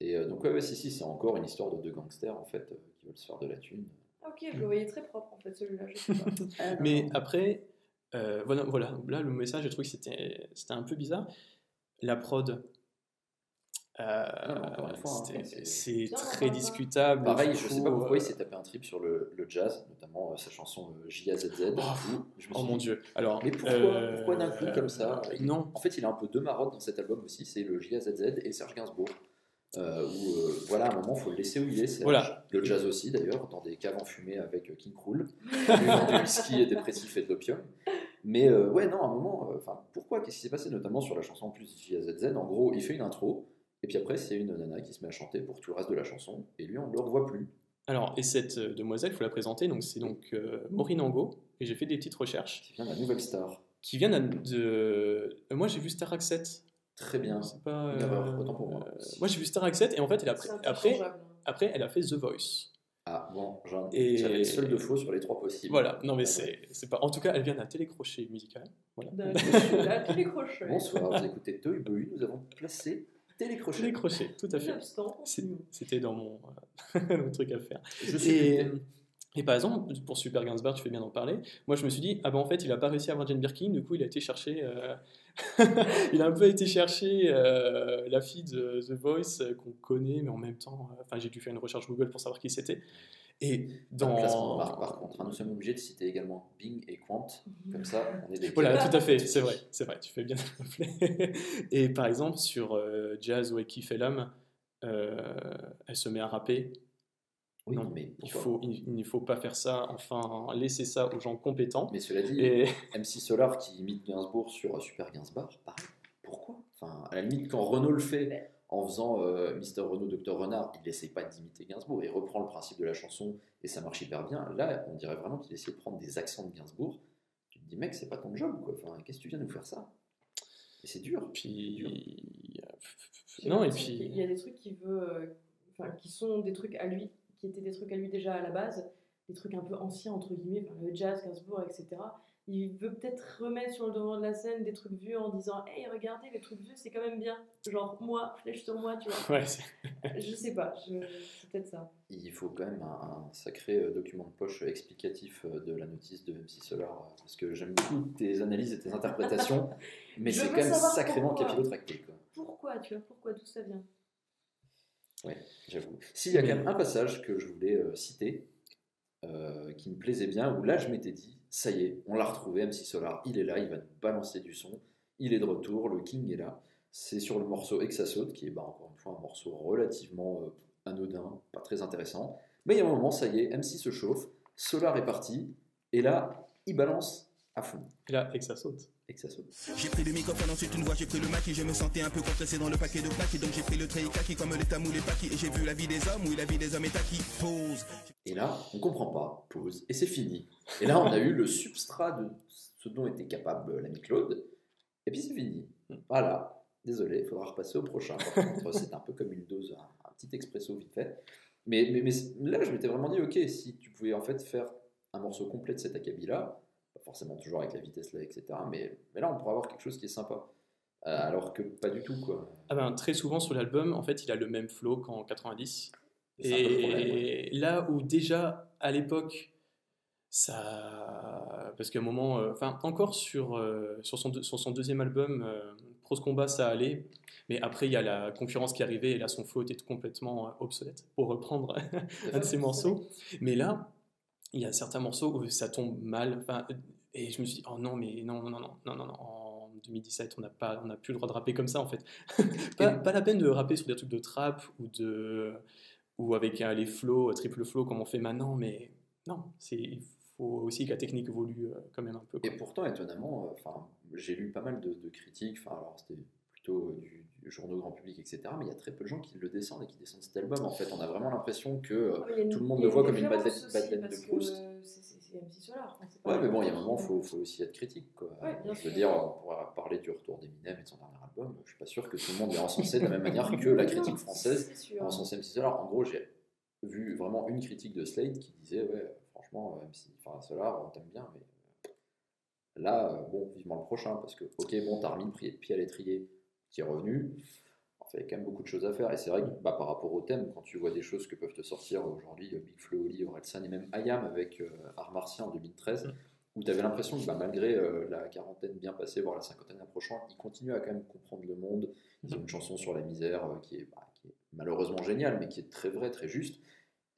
Et euh, donc ouais, ouais, si si, c'est encore une histoire de deux gangsters en fait euh, qui veulent se faire de la thune. Ah, Ok, je le voyais très propre, en fait, celui-là, je sais pas. Non, Mais non. après, euh, voilà, voilà, là le message, je trouve que c'était c'était un peu bizarre. La prod, euh, fois, hein, c'est- très discutable. Pareil, je sais pas pourquoi il euh, s'est tapé un trip sur le, le jazz, notamment euh, sa chanson euh, JAZZ. Oh, où je me Oh mon dit, dieu. Alors, Mais pourquoi, euh, pourquoi d'un coup comme ça euh, Non. En fait, il a un peu deux marottes dans cet album aussi, c'est le JAZZ et Serge Gainsbourg. Euh, où euh, voilà, à un moment, faut le laisser où il est. Serge. Voilà. Le jazz aussi, d'ailleurs, dans des caves enfumées avec King Krul, du whisky et dépressif et de l'opium. Mais euh, ouais, non, à un moment, euh, enfin, pourquoi? Qu'est-ce qui s'est passé, notamment sur la chanson en plus JAZZ En gros, il fait une intro, et puis après, c'est une nana qui se met à chanter pour tout le reste de la chanson, et lui, on ne le revoit plus. Alors, et cette euh, demoiselle, il faut la présenter, donc c'est donc euh, Maureen Angot, et j'ai fait des petites recherches, Qui vient la nouvelle star. qui vient de... de- euh, moi j'ai vu Star 7. Très bien. C'est pas... Une erreur, autant pour moi. euh, moi j'ai vu Star 7, et en fait, elle a, après, après, elle a fait The Voice. Ah, bon, j'en- Et- j'avais seul de faux sur les trois possibles. Voilà, non mais Ouais. c'est c'est pas... En tout cas, elle vient d'un télécrochet musical. Voilà. Les crochets. Bonsoir, vous écoutez Toy Boy, nous avons placé Télécrochet. Télécrochet, tout à fait. C'était dans mon, euh, mon truc à faire. Je suis et par exemple, pour Super Gainsbourg, tu fais bien d'en parler. Moi, je me suis dit, ah ben en fait, il a pas réussi à avoir Jane Birkin, du coup, il a été chercher. euh, il a un peu été chercher euh, la fille de The Voice euh, qu'on connaît, mais en même temps, euh, enfin, j'ai dû faire une recherche Google pour savoir qui c'était. Et Dans... Dans. marque, par contre, nous sommes obligés de citer également Bing et Quant, comme ça, on est des Voilà, tout à fait, c'est vrai, c'est vrai, tu fais bien de le rappeler. Et par exemple, sur euh, Jazz Wakey Fellam, euh, elle se met à rapper. Oui, non, mais il, faut, il, il ne faut pas faire ça, enfin, laisser ça aux gens compétents. Mais cela dit, Et MC Solar qui imite Gainsbourg sur euh, Super Gainsbourg, pareil. Pourquoi? Enfin, à la limite, quand Renault le fait en faisant euh, Mister Renault, Dr Renard, il n'essaye pas d'imiter Gainsbourg, il reprend le principe de la chanson et ça marche hyper bien. Là, on dirait vraiment qu'il essaie de prendre des accents de Gainsbourg. Tu te dis, mec, c'est pas ton job, quoi. Enfin, qu'est-ce que tu viens nous faire ça? Et c'est dur. puis. J'ai Non, et puis. qu'il y a des trucs qui veut, euh, enfin, qui sont des trucs à lui, qui étaient des trucs à lui déjà à la base, des trucs un peu anciens entre guillemets, enfin, le jazz, Gainsbourg, etc. il veut peut-être remettre sur le devant de la scène des trucs vieux en disant Hey, regardez, les trucs vieux, c'est quand même bien. Genre, moi, flèche sur moi, tu vois. Ouais, c'est- Je sais pas, je- c'est peut-être ça. Il faut quand même un, un sacré euh, document de poche explicatif euh, de la notice de MC Solar, euh, parce que j'aime beaucoup tes analyses et tes interprétations, mais c'est quand même sacrément capillotracté, quoi. Pourquoi, tu vois, pourquoi, d'où ça vient? J'avoue. S'il y a quand même un passage que je voulais euh, citer, euh, qui me plaisait bien, où là je m'étais dit, ça y est, on l'a retrouvé, MC Solar, il est là, il va nous balancer du son, il est de retour, le King est là. C'est sur le morceau Exasaute, qui est bah, encore une fois un morceau relativement euh, anodin, pas très intéressant. Mais il y a un moment, ça y est, MC se chauffe, Solar est parti, et là, il balance à fond. Et là. Exasaute. J'ai pris le microphone, ensuite une voix, j'ai pris le maquis, je me sentais un peu compressé dans le paquet de plaques, et donc j'ai pris le trait kaki comme les tamous, les paquis, et j'ai vu la vie des hommes, oui, la vie des hommes est acquis. Pause. Et là, on comprend pas, pause, et c'est fini. Et là, on a eu le substrat de ce dont était capable l'ami Claude, et puis c'est fini. Voilà, désolé, il faudra repasser au prochain. C'est un peu comme une dose, un, un petit expresso vite fait. Mais, mais, mais là, je m'étais vraiment dit, ok, si tu pouvais en fait faire un morceau complet de cet acabit-là, pas forcément toujours avec la vitesse là, etc., mais, mais là, on pourrait avoir quelque chose qui est sympa. Euh, alors que pas du tout, quoi. Ah ben, très souvent sur l'album, en fait, il a le même flow qu'en 90. C'est un peu le problème, Et là où déjà, à l'époque, ça... Parce qu'à un moment, euh, enfin, encore sur, euh, sur, son, sur son deuxième album, Prose Combat, ça allait. Mais après, il y a la concurrence qui arrivait et là, son flow était complètement obsolète, pour reprendre un de ses morceaux. Mais là, il y a certains morceaux où ça tombe mal. Et je me suis dit, oh non, mais non, non, non, non, non, non. En 2017, on n'a pas, on plus le droit de rapper comme ça, en fait. pas, pas la peine de rapper sur des trucs de trap ou de, ou avec euh, les flows, euh, triple flow comme on fait maintenant, mais non, c'est, il faut aussi que la technique évolue euh, quand même un peu. Et quoi. pourtant, étonnamment, euh, enfin, j'ai lu pas mal de, de critiques, enfin, alors c'était plutôt du journaux grand public, etc., mais il y a très peu de gens qui le descendent et qui descendent cet album. En fait, on a vraiment l'impression que. euh, Ah, a une- tout le monde a le voit comme une badelette de Proust. euh, C'est MC Solar. pas Ouais, mais bon, il y a un moment, il faut, faut aussi être critique. Quoi. Ouais, bien je veux sûr. dire, on pourrait parler du retour d'Eminem et de son dernier album. Je suis pas sûr que tout le monde est encensé de la même manière que la critique française c'est sûr. en sens MC Solar. En gros, j'ai vu vraiment une critique de Slade qui disait Ouais, franchement, MC enfin, Solar, on t'aime bien, mais euh, là, euh, bon, vivement le prochain, parce que, ok, bon, t'as remis le pied à l'étrier qui est revenu. En fait, il y a quand même beaucoup de choses à faire. Et c'est vrai que bah, par rapport au thème, quand tu vois des choses que peuvent te sortir aujourd'hui, euh, Big Flo, Oli, Orelsan et même Ayam avec euh, Art Martien en 2013, Mm. où tu avais l'impression que bah, malgré euh, la quarantaine bien passée, voire la cinquantaine approchant, ils continuent à quand même comprendre le monde. Ils ont une chanson sur la misère euh, qui, est, bah, qui est malheureusement géniale, mais qui est très vraie, très juste.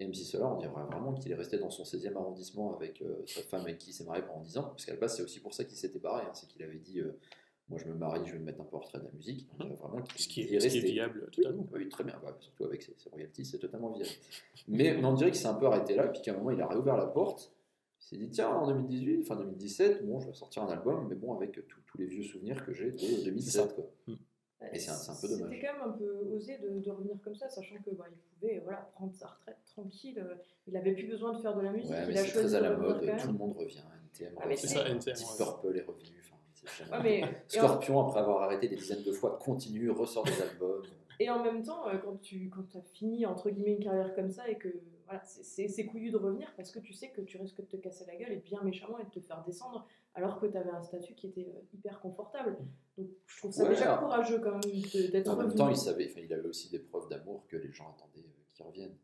Et MC Solar, on dirait vraiment qu'il est resté dans son 16e arrondissement avec sa femme avec qui il s'est marié pendant 10 ans, parce qu'à la base, c'est aussi pour ça qu'il s'était barré. hein, c'est qu'il avait dit Moi, je me marie, je vais me mettre un retrait de la musique. On dirait vraiment Ce qui est, ce qui est viable Oui, totalement. oui, très bien. Bah, surtout avec ses, ses royalties, c'est totalement viable. Mais, mais on dirait qu'il s'est un peu arrêté là, puis qu'à un moment, il a réouvert la porte. Il s'est dit, tiens, en 2018, fin 2017, bon, je vais sortir un album, mais bon, avec tous les vieux souvenirs que j'ai de C'est 2007. Quoi. Ouais, Et c'est un- peu dommage. C'était quand même un peu osé de, de revenir comme ça, sachant que bah, il pouvait voilà, prendre sa retraite tranquille. euh, Il avait plus besoin de faire de la musique. Ouais, il mais a choisi très à la mode, tout le monde revient. NTM Ah, revient, ça, NTM, Deep ouais. Purple est revenu. Ouais, mais- en, Scorpion, après avoir arrêté des dizaines de fois, continue, ressort des albums. et en même temps, euh, quand tu quand as fini entre guillemets une carrière comme ça et que voilà, c'est- couillu de revenir parce que tu sais que tu risques de te casser la gueule et bien méchamment et de te faire descendre alors que tu avais un statut qui était euh, hyper confortable. Donc je trouve ça Ouais, déjà alors- courageux quand même d'être En même temps, il savait, enfin, il avait aussi des preuves d'amour que les gens attendaient euh, qu'il revienne.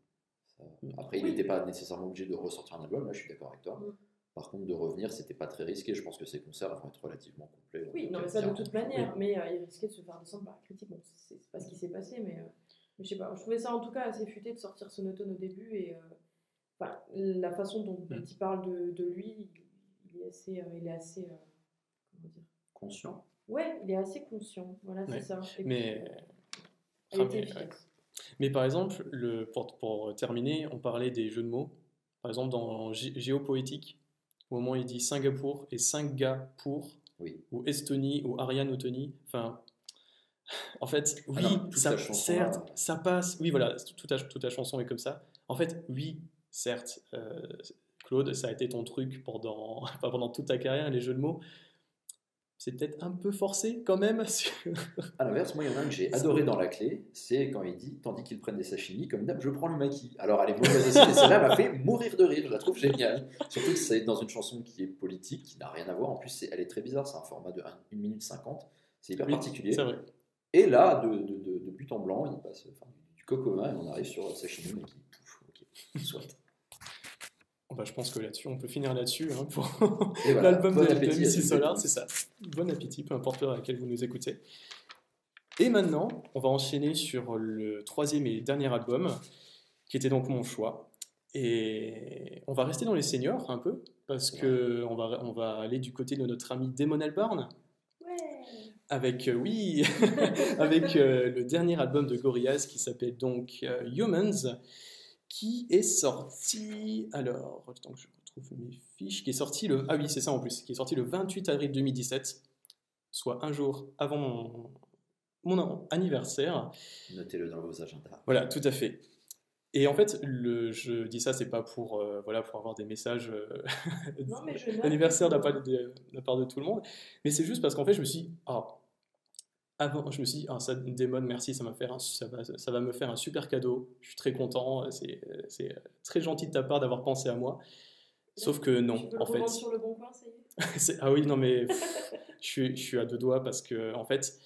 Ça- Après, il Oui. n'était pas nécessairement obligé de ressortir un album, là je suis d'accord avec toi. Mm. Par contre, de revenir, c'était pas très risqué. Je pense que ses concerts vont être relativement complets. Oui, non, mais ça de toute manière. Mais euh, il risquait de se faire descendre par la critique. Bon, c'est pas ce qui s'est passé, mais, euh, mais je sais pas. Je trouvais ça en tout cas assez futé de sortir Sonotone au début et euh, enfin, la façon dont, dont Mm. il parle de, de lui, il, est assez, euh, il est assez, euh, comment dire? Conscient. Ouais, il est assez conscient. Voilà, c'est Ouais. ça. Et Mais- puis, euh, elle Ah, était mais, par exemple, le, pour, pour terminer, on parlait des jeux de mots. Par exemple, dans Gé- Géopoétique, au moment où il dit Singapour et Singapour, Oui. ou Estonie, ou Ariane ou Tony, enfin, en fait, oui, Alors, ça, certes, là. ça passe. Oui, voilà, toute ta, toute ta chanson est comme ça. En fait, oui, certes, euh, Claude, ça a été ton truc pendant, pas pendant toute ta carrière, les jeux de mots. C'est peut-être un peu forcé quand même. À l'inverse, moi, il y en a un que j'ai adoré dans la clé, c'est quand il dit, tandis qu'ils prennent des sashimi, comme d'hab, je prends le maquis. Alors, elle est mauvaise aussi, mais celle-là m'a fait mourir de rire, je la trouve géniale. Surtout que c'est dans une chanson qui est politique, qui n'a rien à voir. En plus, elle est très bizarre, c'est un format de 1 minute 50. C'est hyper Oui, particulier. C'est vrai. Et là, de, de, de, de but en blanc, il passe enfin, du coq au vin et on arrive sur sashimi, mais qui pouf, ok, soit. Bah, je pense que là-dessus, on peut finir là-dessus hein, pour voilà, l'album bon de, de Missy. Solar, c'est ça. Bon appétit, peu importe l'heure à laquelle vous nous écoutez. Et maintenant, on va enchaîner sur le troisième et dernier album, qui était donc mon choix. Et on va rester dans les seniors un peu, parce que on va, on va aller du côté de notre ami Damon Albarn, Ouais. avec, euh, oui, avec euh, le dernier album de Gorillaz qui s'appelle donc euh, Humans, qui est sorti, alors, attends que je retrouve mes fiches, qui est sorti le, ah oui, c'est ça en plus, qui est sorti le 28 avril 2017, soit un jour avant mon, mon anniversaire. Notez-le dans vos agendas. Voilà, tout à fait. Et en fait, le, je dis ça, c'est pas pour, euh, voilà, pour avoir des messages euh, d'anniversaire de la part de, de la part de tout le monde, mais c'est juste parce qu'en fait, je me suis dit, ah, avant, je me suis dit, ah, ça, Damon, merci, ça, m'a fait un- ça, va, ça va me faire un super cadeau, je suis très content, c'est c'est très gentil de ta part d'avoir pensé à moi. Sauf que non, en fait. sur le bon coin, Ah oui, non, mais pff, je, suis, je suis à deux doigts parce que, en fait,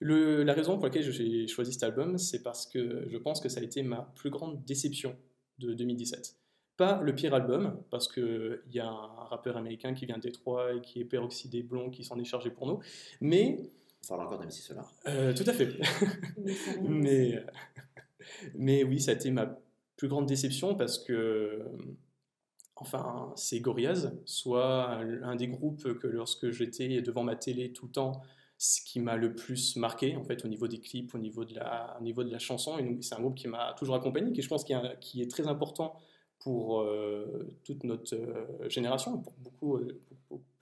le, la raison pour laquelle j'ai choisi cet album, c'est parce que je pense que ça a été ma plus grande déception de 2017. Pas le pire album, parce qu'il y a un rappeur américain qui vient de Détroit et qui est peroxydé blond qui s'en est chargé pour nous, mais On parle encore d'MC Solar. euh, tout à fait. Mais mais, oui, ça a été ma plus grande déception parce que, enfin, c'est Gorillaz, soit un, des groupes que lorsque j'étais devant ma télé tout le temps, ce qui m'a le plus marqué, en fait, au niveau des clips, au niveau de la, au niveau de la chanson. Et donc, c'est un groupe qui m'a toujours accompagné, qui je pense qui est, qui est très important pour euh, toute notre euh, génération, pour beaucoup, euh,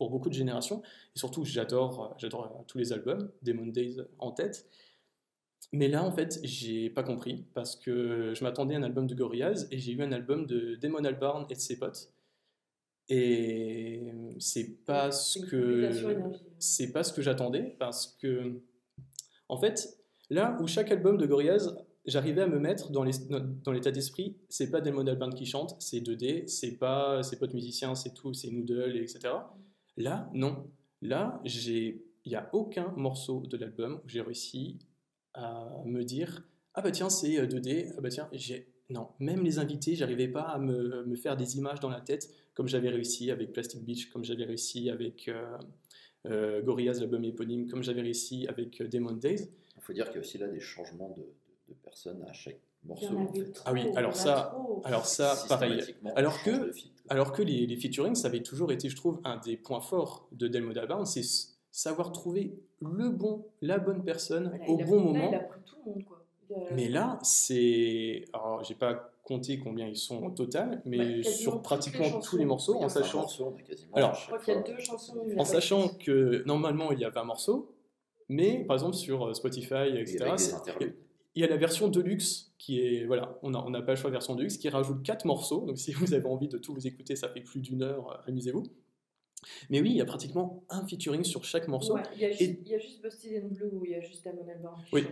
pour, beaucoup de générations. Et surtout, j'adore, j'adore euh, tous les albums, Demon Days en tête. Mais là, en fait, j'ai pas compris parce que je m'attendais à un album de Gorillaz et j'ai eu un album de Damon Albarn et de ses potes. Et c'est pas ce que c'est pas ce que j'attendais parce que en fait, là où chaque album de Gorillaz, j'arrivais à me mettre dans l'état d'esprit, c'est pas Damon Albarn qui chante, c'est 2D, c'est pas ses potes musiciens, c'est tout, c'est Noodle, etc. Là, non. Là, j'ai il y a aucun morceau de l'album où j'ai réussi à me dire ah bah tiens c'est euh, 2D ah bah tiens j'ai non même les invités j'arrivais pas à me, me faire des images dans la tête comme j'avais réussi avec Plastic Beach comme j'avais réussi avec euh, euh, Gorillaz l'album éponyme comme j'avais réussi avec euh, Demon Days Il faut dire qu'il y a aussi là des changements de, de- de personnes à chaque morceau. en en avait fait. trop, Ah oui, alors ça- trop. alors ça pareil Alors que-. Alors que les, les featurings ça avait toujours été je trouve un des points forts de Damon Albarn c'est savoir trouver le bon la bonne personne Voilà, au il a bon là, moment il a pris tout le monde, quoi. Il a- Mais là, c'est. Alors, j'ai pas compté combien ils sont au total, mais Bah, sur pratiquement tous les morceaux, en 20 sachant, morceaux, Alors, Je crois qu'il y a deux chansons. en sachant que normalement il y a 20 morceaux, mais par exemple sur euh, Spotify, Et etc., avec des c'est- interludes. Il y a la version Deluxe qui est. Voilà, on n'a on n'a pas le choix version Deluxe qui rajoute 4 morceaux, donc si vous avez envie de tout vous écouter, ça fait plus d'une heure, euh, amusez-vous. Mais oui, il y a pratiquement un featuring sur chaque morceau, Ouais, il y a Et- juste- il y a juste Busted in Blue où il y a juste Damon Albarn Oui.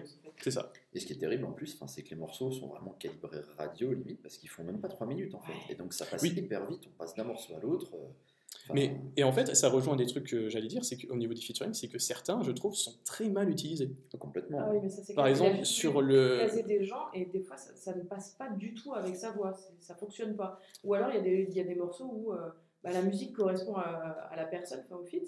c'est ça. Et ce qui est terrible en plus, c'est que les morceaux sont vraiment calibrés radio limite parce qu'ils font même pas 3 minutes en fait. Et donc ça passe Oui. hyper vite, on passe d'un morceau à l'autre. euh, enfin, Mais, et en fait, ça rejoint des trucs que j'allais dire, c'est qu'au niveau des featuring, c'est que certains, je trouve, sont très mal utilisés. complètement. Ah oui, mais ça, Par exemple, sur le- caser des gens et des fois ça, ça ne passe pas du tout avec sa voix, ça fonctionne pas. Ou alors il y a des, il y a des morceaux où euh, bah, la musique correspond à, à la personne, enfin, au fit,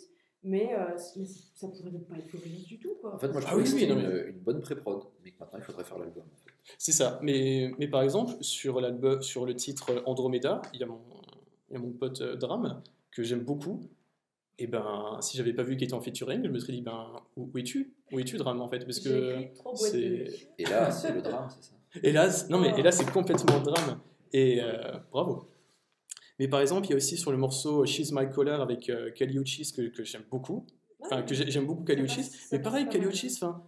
mais, euh, mais ça pourrait ne pas être Gorillaz du tout. Quoi. En fait, moi je Ah trouve oui, que oui, une, mais- une bonne pré-prod, mais maintenant il faudrait faire l'album. En fait. C'est ça. Mais, mais par exemple, sur, l'album, sur le titre Andromeda, il y a mon, il y a mon pote euh, Dram, que j'aime beaucoup. Et ben, si j'avais pas vu qu'il était en featuring, je me serais dit, ben, où, où es-tu? Où es-tu, Dram, en fait? Parce que. c'est-. Et là, c'est le drame, c'est ça? Et là, non, mais, et là c'est complètement Dram. Et euh, bravo. Mais par exemple, il y a aussi sur le morceau She's My Collar avec euh, Kali Uchis que, que j'aime beaucoup. Enfin, Ouais. que j'ai- j'aime beaucoup Kali Ça Uchis. passe- ça Mais pareil, pas Kali mal. Uchis, enfin,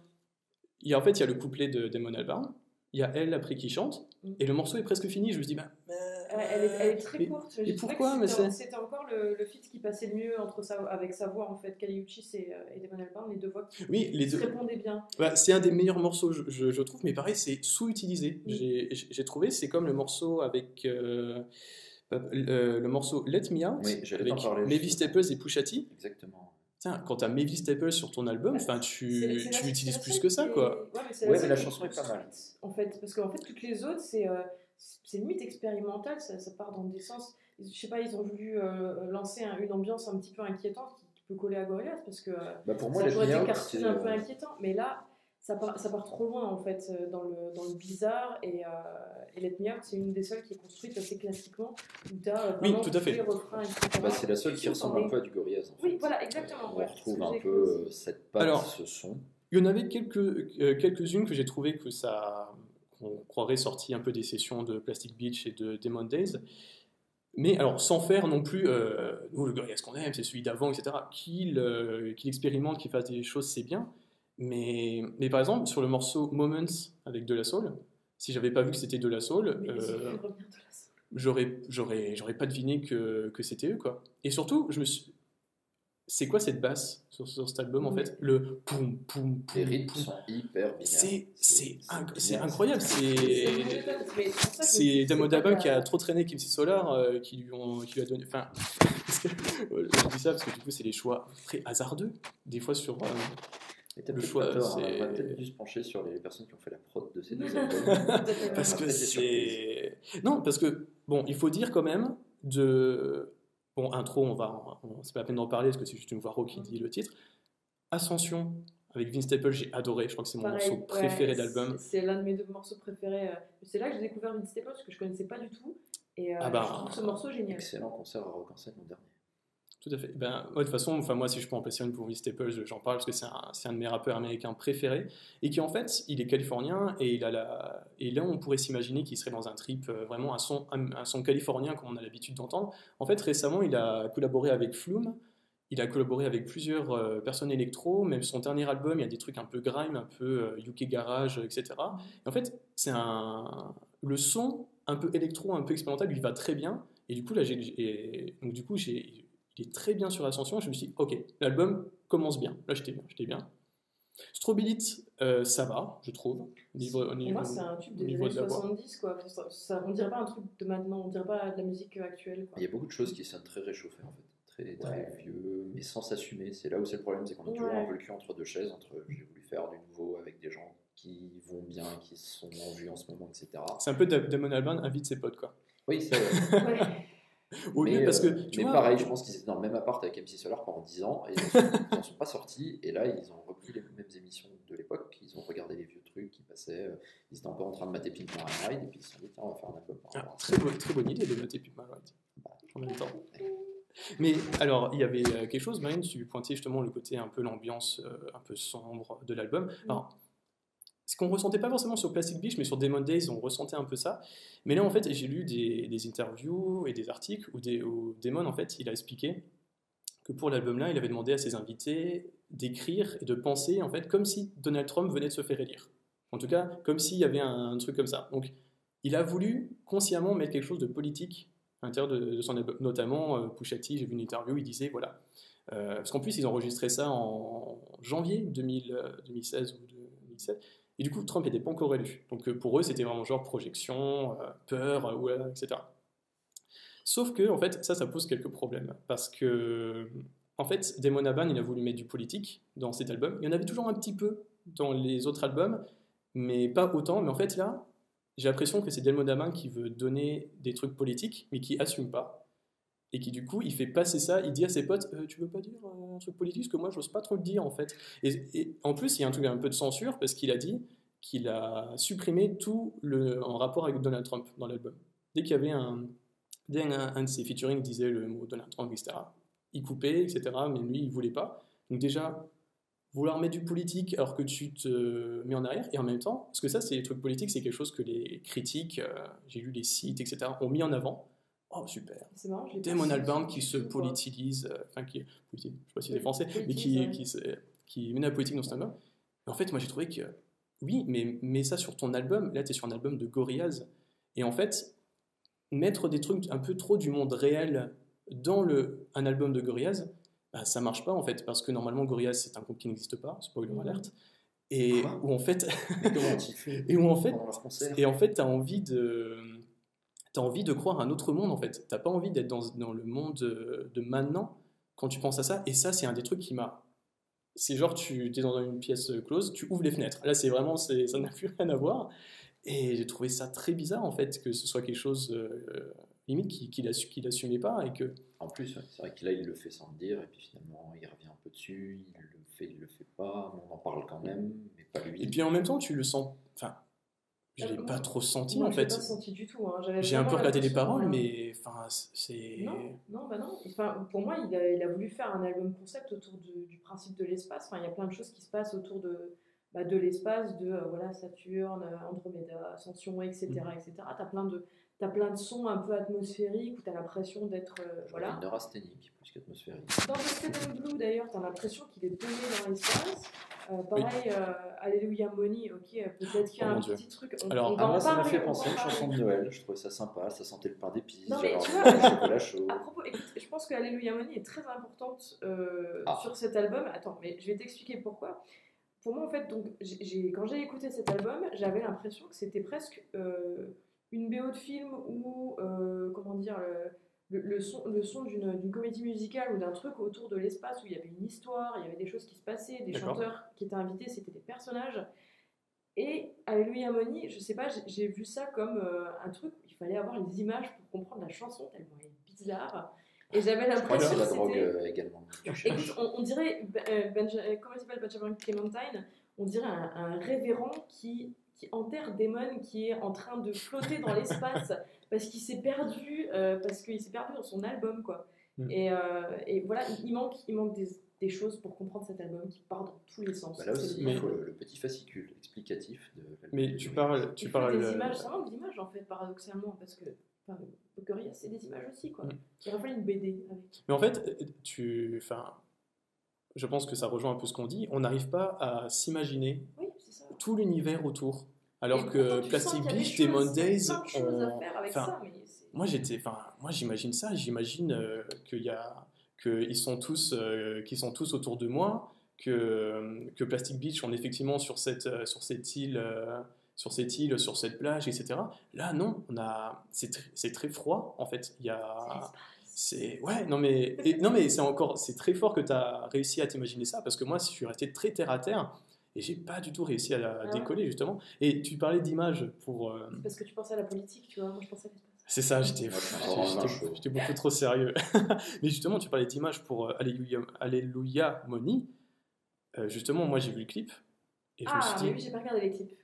il y a, en fait, il y a le couplet de Damon Albarn. Il y a elle après qui chante. Mm. Et le morceau est presque fini. Je me dis, bah, Ouais, elle, est, elle est très courte. Je trouvais pourquoi C'était encore le, le feat qui passait le mieux entre sa, avec sa voix, en fait, Kali Uchis et, euh, et Damon Albarn, les deux voix qui Oui, les deux. répondaient bien. Bah, c'est un des meilleurs morceaux, je, je- je trouve, mais pareil, c'est sous-utilisé. Oui. J'ai- trouvé, c'est comme le morceau avec. euh, euh, le morceau Let Me Out, Oui, avec parler, Mavis. Staples et Pusha T. Exactement. Tiens, quand t'as Mavis Staples sur ton album, Bah, enfin, tu, tu c'est la utilises seule plus que ça, quoi. Ouais, mais, c'est Ouais, la mais la chanson est pas mal. En fait, parce qu'en fait, toutes les autres, c'est euh, c'est limite expérimental, ça, ça part dans des sens. Je sais pas, ils ont voulu euh, lancer un- une ambiance un petit peu inquiétante qui, qui peut coller à Gorillaz, parce que euh, Bah, pour moi, ça cartoon c'est, un peu euh, inquiétant. Mais là, ça part, ça part trop loin, en fait, dans le, dans le bizarre. Et, euh, et Let Me Out, c'est une des seules qui est construite assez classiquement, où tu as Oui, tout à fait. les refrains, bah, c'est la seule qui ressemble un peu à du Gorillaz. En Oui, voilà, exactement, On ouais, retrouve un peu cette patte, Alors, ce son. Il y en avait quelques, euh, quelques-unes que j'ai trouvé que ça, qu'on croirait sorti un peu des sessions de Plastic Beach et de Demon Days. Mais alors, sans faire non plus, euh, nous, le Gorillaz qu'on aime, c'est celui d'avant, etc. Qu'il euh, qu'il expérimente, qu'il fasse des choses, c'est bien. Mais, mais par exemple, sur le morceau Moments avec De La Soul, si j'avais pas vu que c'était De La Soul, euh, j'aurais pas deviné que, que c'était eux quoi et surtout je me suis c'est quoi cette basse sur, sur cet album en Oui. fait? Le poum poum poum Les rythmes poum. sont hyper binaires. c'est c'est incroyable C'est c'est qui a trop traîné Kim C Solar euh, qui lui ont qui lui a donné enfin je dis ça parce que du coup c'est des choix très hasardeux des fois sur euh, Le choix, tort, hein. c'est- on va peut-être dû se pencher sur les personnes qui ont fait la prod de ces deux albums. parce que c'est non parce que bon il faut dire quand même de bon intro on va on- c'est pas la peine d'en parler parce que c'est juste une voix raw qui dit le titre Ascension avec Vince Staples j'ai adoré je crois que c'est mon Pareil, morceau préféré ouais, d'album C'est c'est l'un de mes deux morceaux préférés. euh. C'est là que j'ai découvert Vince Staples, que je connaissais pas du tout. Et euh, Ah bah, je trouve ce morceau génial. Excellent concert à Rock en scène l'an dernier. Tout à fait ben de toute façon enfin moi si je peux en placer pour Vince Staples j'en parle parce que c'est un, de mes rappeurs américains préférés et qui en fait il est californien et il a la et là on pourrait s'imaginer qu'il serait dans un trip euh, vraiment un son un, son californien comme on a l'habitude d'entendre en fait récemment il a collaboré avec Flume Il a collaboré avec plusieurs euh, personnes électro, même son dernier album, il y a des trucs un peu grime, un peu euh, UK Garage, etc. Et en fait, c'est un le son un peu électro, un peu expérimental, lui va très bien. Et du coup, là, donc du coup, j'ai, il est très bien sur Ascension. Je me suis dit, ok, l'album commence bien. Là, j'étais bien, j'étais bien. Strobilite, euh, ça va, je trouve. Niveau, niveau, moi, c'est un tube des années de la voix. 70, quoi. Ça, ça- on dirait pas un truc de maintenant, on dirait pas de la musique actuelle. Quoi. Il y a beaucoup de choses qui sonnent très réchauffées en fait. Très, très Ouais. vieux, mais sans s'assumer. C'est là où c'est le problème, c'est qu'on a toujours un peu le cul entre deux chaises, entre j'ai voulu faire du nouveau avec des gens qui vont bien, qui sont en vue en ce moment, etc. C'est un peu Da- Damon Albarn invite ses potes, quoi. Oui, c'est Ouais. Au mais, lieu, parce que, euh, tu mais vois, pareil, je pense qu'ils étaient dans le même appart avec MC Solar pendant 10 ans et ils en sont, pas sortis. Et là, ils ont repris les mêmes émissions de l'époque. Ils ont regardé les vieux trucs qui passaient. euh, Ils étaient encore en train de mater Pink Ride et puis ils se sont dit, tiens, on va faire un album Ah, très, bonne, très bonne idée de Pimp My Ride en même temps. Mais alors, il y avait euh, quelque chose, Marine, tu pointais justement le côté un peu l'ambiance euh, un peu sombre de l'album. Alors, ce qu'on ressentait pas forcément sur Plastic Beach, mais sur Demon Days, on ressentait un peu ça. Mais là, en fait, j'ai lu des, interviews et des articles où, des, où Damon, en fait, il a expliqué que pour l'album-là, il avait demandé à ses invités d'écrire et de penser, en fait, comme si Donald Trump venait de se faire élire. En tout cas, comme s'il y avait un, truc comme ça. Donc, il a voulu consciemment mettre quelque chose de politique à l'intérieur de, son album. Notamment, euh, Pusha T, j'ai vu une interview, il disait, voilà. Euh, parce qu'en plus, ils enregistré ça en janvier 2000, euh, 2016 ou 2017. Et du coup, Trump n'était pas encore élu. Donc euh, pour eux, c'était vraiment genre projection, euh, peur, euh, ouais, etc. Sauf que, en fait, ça, ça pose quelques problèmes. Parce que, en fait, Damon Albarn, il a voulu mettre du politique dans cet album. Il y en avait toujours un petit peu dans les autres albums, mais pas autant. Mais en fait, là, j'ai l'impression que c'est Damon Albarn qui veut donner des trucs politiques, mais qui assume pas. Et qui, du coup, il fait passer ça. Il dit à ses potes Euh, Tu veux pas dire euh, un truc politique? Que moi, j'ose pas trop le dire, en fait. Et, en plus, il y a un truc un peu de censure, parce qu'il a dit qu'il a supprimé tout le, en rapport avec Donald Trump dans l'album. Dès qu'il y avait un, dès un de ses featuring disait le mot Donald Trump, etc., il coupait, etc., mais lui, il voulait pas. Donc déjà, vouloir mettre du politique alors que tu te mets en arrière, et en même temps, parce que ça, c'est les trucs politiques, c'est quelque chose que les critiques, euh, j'ai lu les sites, etc., ont mis en avant. Oh, super. C'est marrant, je Damon su- Albarn qui se politilise, euh, enfin qui, politi- je sais pas si c'est français, mais politise, qui, ouais. qui, qui mène la politique dans cet album. En fait, moi j'ai trouvé que oui, mais mets ça sur ton album. Là, tu es sur un album de Gorillaz. Et en fait, mettre des trucs un peu trop du monde réel dans le, un album de Gorillaz, bah, ça marche pas en fait, parce que normalement Gorillaz c'est un groupe qui n'existe pas, spoiler Mhm. alert, et Quoi? où en fait, et où en fait, et en fait t'as envie de, t'as envie de croire à un autre monde en fait, t'as pas envie d'être dans, dans le monde de, de maintenant quand tu penses à ça, et ça c'est un des trucs qui m'a, c'est genre tu es dans une pièce close, tu ouvres les fenêtres, là c'est vraiment, c'est- ça n'a plus rien à voir, et j'ai trouvé ça très bizarre en fait que ce soit quelque chose euh, limite qu'il qu'il assu- qu'il assumait pas et que En plus, c'est vrai que là, il le fait sans le dire, et puis finalement, il revient un peu dessus, il le fait, il le fait pas, on en parle quand même, mais pas lui. Et puis en même temps, tu le sens. Enfin, je l'ai pas trop senti en je l'ai fait. pas senti du tout. hein. J'ai un peu regardé les paroles, euh, mais enfin, c'est. Non, non, bah non. Enfin, pour moi, il a, il a voulu faire un album concept autour de- du principe de l'espace. Enfin, il y a plein de choses qui se passent autour de, bah, de l'espace, de euh, voilà, Saturne, euh, Andromeda, Ascension, etc. Mhm. etc. Tu as, plein de- t'as plein de sons un peu atmosphériques où tu as l'impression d'être. euh, Voilà. Une neurasthénique plus qu'atmosphérique. Dans The Seven Blue, d'ailleurs, tu as l'impression qu'il est baigné dans l'espace. Euh, pareil, euh, Alléluia Money, ok, euh, peut-être qu'il y a Oh un petit truc. On, Alors, on va Ah, moi, ça m'a fait penser à une chanson de Noël, je trouvais ça sympa, ça sentait le pain d'épices, j'avais tu de chocolat chaud. À propos, écoute, je pense que Alléluia Money est très importante euh, Ah. sur cet album. Attends, mais je vais t'expliquer pourquoi. Pour moi, en fait, donc, j'ai- quand j'ai écouté cet album, j'avais l'impression que c'était presque euh, une BO de film ou, euh, comment dire, le, son, le son d'une d'une comédie musicale ou d'un truc autour de l'espace où il y avait une histoire, il y avait des choses qui se passaient, des D'accord. chanteurs qui étaient invités, c'était des personnages. Et Alléluia Money, je sais pas, j'ai- j'ai vu ça comme euh, un truc, il fallait avoir les images pour comprendre la chanson, tellement elle est bizarre. Et j'avais l'impression c'est que la drogue c'était. euh, également. on, on dirait, euh, Benja- comment il s'appelle Benjamin Clementine? On dirait un, un révérend qui, qui enterre Damon, qui est en train de flotter dans l'espace parce qu'il s'est perdu, euh, parce qu'il s'est perdu dans son album, quoi. Mm. Et, euh, et voilà, il, il manque, il manque des, des choses pour comprendre cet album qui part dans tous les sens. Bah là aussi, il Mais- faut le, le petit fascicule explicatif de Mais de tu parles, tu parles. des euh, images, ça manque d'images en fait, paradoxalement, parce que enfin, c'est des images aussi, quoi. Il fallu une BD avec. Mais en fait, tu, enfin, je pense que ça rejoint un peu ce qu'on dit. On n'arrive pas à s'imaginer Oui. Tout l'univers autour, alors pourtant, que Plastic Beach, Demon Days, on- enfin, Moi, j'étais, enfin, moi, j'imagine ça. J'imagine euh, qu'il y a, qu'ils sont tous, euh, qu'ils sont tous autour de moi, que que Plastic Beach, on est effectivement sur cette, euh, sur cette île, sur cette île, sur cette plage, etc. Là, non, on a, c'est, tr- c'est très froid en fait. Il y c'est a, c'est, ouais, non mais, et- non mais c'est encore, c'est très fort que tu as réussi à t'imaginer ça parce que moi, je suis resté très terre à terre. Et j'ai pas du tout réussi à, la- Ah ouais décoller justement. Et tu parlais d'images pour, euh, Parce que tu pensais à la politique, tu vois, moi je pensais à l'espace. c'est ça, j'étais j'étais- beaucoup trop sérieux. Mais justement, tu parlais d'images pour euh, Alléluia, Alléluia Money. Euh, justement, moi j'ai vu le clip et je me Ah, suis mais dit, oui, j'ai pas regardé les clips.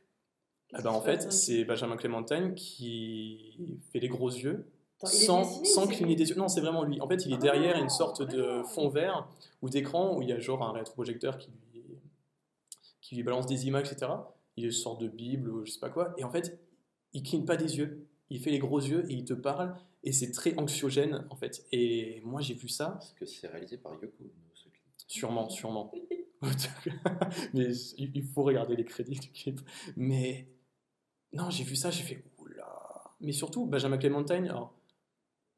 ah bah, en fait, c'est Benjamin Clémentine qui fait les gros yeux Attends, sans, dessiné sans cligner des yeux. Non, c'est vraiment lui. En fait, il est Ah, derrière une sorte de fond vert ou d'écran où il y a genre un rétroprojecteur qui lui, qui lui balance des images, etc. Il sorte de Bible ou je sais pas quoi. Et en fait, il cligne pas des yeux. Il fait les gros yeux et il te parle. Et c'est très anxiogène, en fait. Et moi, j'ai vu ça, Parce que c'est réalisé par Yoko ce clip. sûrement, sûrement. Mais il il faut regarder les crédits du clip. Mais non, j'ai vu ça, j'ai fait oula. Mais surtout, Benjamin Clementine, alors,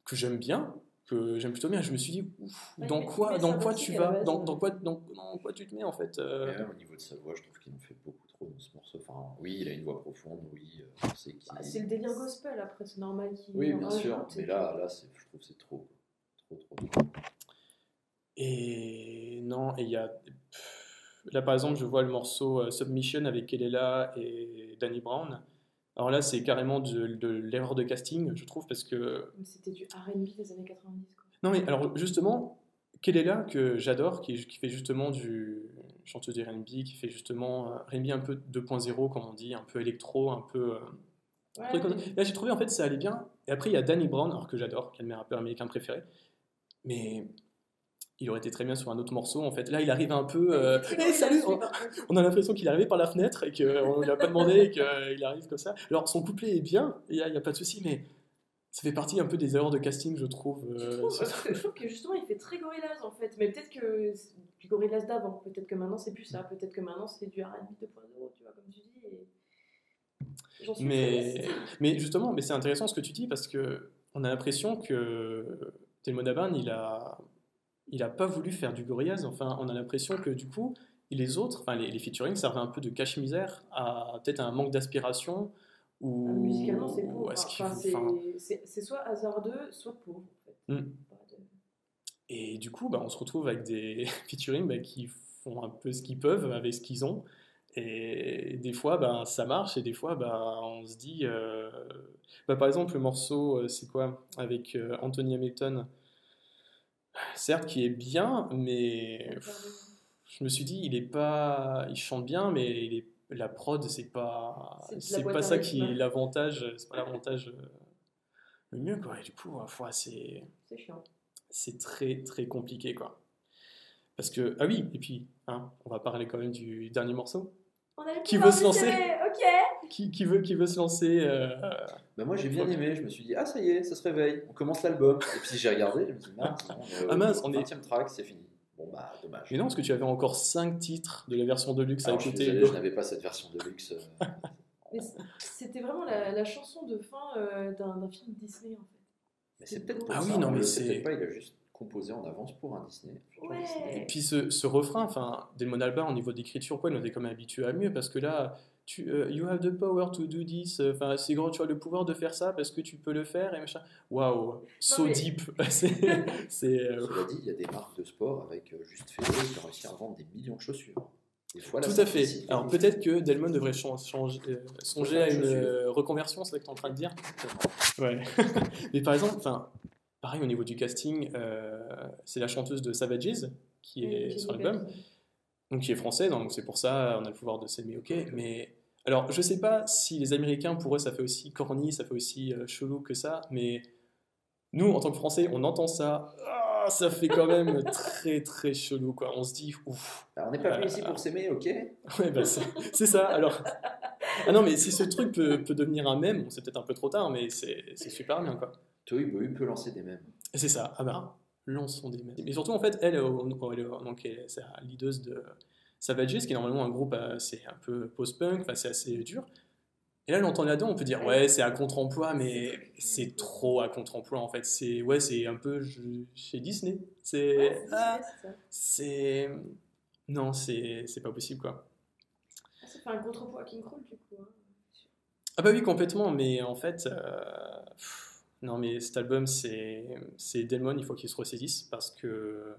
que j'aime bien, que j'aime plutôt bien, je me suis dit, ouf, Ouais, dans quoi, dans quoi tu vas base, dans, euh, dans quoi, dans, dans quoi tu te mets en fait euh, même au niveau de sa voix, je trouve qu'il en fait beaucoup trop dans ce morceau. Enfin, oui, il a une voix profonde, oui, euh, sait qu'il. Bah, C'est le délire gospel, après, c'est normal qu'il. Oui, en bien rajoute sûr, mais là, là c'est- je trouve que c'est trop. Trop, trop. Et non, et il y a. Là, par exemple, je vois le morceau euh, Submission avec Kelela et Danny Brown. Alors là, c'est carrément de, de l'erreur de casting, je trouve, parce que C'était du RB des années 90, quoi. Non, mais alors justement, Kelela, que j'adore, qui, qui fait justement du chanteuse de RB, qui fait justement euh, RB un peu 2.0, comme on dit, un peu électro, un peu. euh, Ouais, truc mais-. Là, j'ai trouvé en fait ça allait bien. Et après, il y a Danny Brown, alors que j'adore, qui est de mes rappeurs américains préférés. Mais il aurait été très bien sur un autre morceau. En fait, là, il arrive un peu. euh, Hey, salut on, a l'impression qu'il est arrivé par la fenêtre et qu'on lui a pas demandé et qu'il arrive comme ça. Alors, son couplet est bien, il n'y a, pas de souci, mais ça fait partie un peu des erreurs de casting, je trouve. Je euh, trouve, je trouve que justement il fait très Gorillaz en fait, mais peut-être que du Gorillaz d'avant, peut-être que maintenant c'est plus ça, peut-être que maintenant c'est du R&B 2.0, tu vois, comme tu dis. Et... Suis Mais, mais justement, mais c'est intéressant ce que tu dis parce que on a l'impression que Damon Albarn, il a, il a pas voulu faire du Gorillaz. Enfin, on a l'impression que du coup, les autres, enfin les, les featuring servaient un peu de cache-misère à peut-être un manque d'aspiration ou Ah, Musicalement, c'est pauvre. Enfin, c'est- enfin, c'est soit hasardeux, soit pauvre. En fait. Mm. Pas de- Et du coup, bah, on se retrouve avec des featuring bah, qui font un peu ce qu'ils peuvent avec ce qu'ils ont. Et des fois, bah, ça marche, et des fois, bah, on se dit. euh, bah, par exemple, le morceau, euh, c'est quoi Avec euh, Anthony Hamilton. Certes, qui est bien, mais je me suis dit, il est pas. Il chante bien, mais il est- la prod, c'est pas. C'est pas ça qui est l'avantage. C'est pas l'avantage euh, le mieux, quoi. Et du coup, fois, c'est c'est très très compliqué quoi. Parce que, ah oui, et puis, hein, on va parler quand même du dernier morceau. On a le Qui veut se lancer Ok. Qui, qui veut, qui veut se lancer euh, Bah, moi j'ai bien aimé, je me suis dit, ah ça y est, ça se réveille, on commence l'album. Et puis j'ai regardé, je me suis dit, mince, au Ah mince, on est- 20 e track, c'est fini. Bon bah dommage. Mais non, parce que tu avais encore 5 titres de la version de luxe à je suis écouter. désolé, je n'avais pas cette version de luxe. euh, C'était vraiment la, la chanson de fin euh, d'un film Disney en fait. Mais c'est peut-être pour Ah ça, oui, non, on mais c'est- peut-être pas, il a juste composé en avance pour un Disney. futur Ouais. Disney. Et puis ce, ce refrain, enfin, Damon Albarn au niveau d'écriture, quoi, il nous est quand même habitué à mieux parce que là, tu, euh, you have the power to do this, euh, enfin, c'est grand, tu as le pouvoir de faire ça parce que tu peux le faire et machin. Waouh, so mais- deep. c'est, c'est, euh, Cela dit, il y a des marques de sport avec euh, juste fait qui ont réussi à vendre des millions de chaussures. Des fois, la Tout à fait. Alors peut-être que Delmon devrait chan- changer- songer à une reconversion, c'est ce que tu es en train de dire. Ouais. Mais par exemple, enfin, pareil au niveau du casting, euh, c'est la chanteuse de Savages qui Oui, est sur l'album, donc qui est française, donc c'est pour ça on a le pouvoir de s'aimer, ok. Mais alors je sais pas si les Américains pour eux ça fait aussi corny, ça fait aussi euh, chelou que ça, mais nous en tant que Français on entend ça, ah, ça fait quand même très très chelou quoi. On se dit ouf. Alors, on n'est pas venu Euh, ici pour s'aimer, ok Ouais, bah, c'est c'est ça. Alors, ah non, mais si ce truc peut, peut devenir un mème, bon, c'est peut-être un peu trop tard, mais c'est c'est super bien, quoi. Toy Boy peut lancer des mèmes. C'est ça. Ah bah, lançons des mèmes. Mais surtout, en fait, elle, euh, euh, donc, elle- c'est la leaduse de Savages, qui est normalement un groupe, euh, c'est un peu post-punk, enfin, c'est assez dur. Et là, l'entendre là-dedans, on peut dire, ouais, c'est à contre-emploi, mais c'est trop à contre-emploi, en fait. C'est ouais, c'est un peu je- chez Disney. C'est. Ouais, c'est ah, c'est c'est. Non, c'est c'est pas possible, quoi. Ah, Ça fait un contrepoids à King Cruel du coup. hein. Ah bah oui, complètement, mais en fait, euh, non mais cet album, c'est c'est Delmon, il faut qu'il se ressaisisse parce que...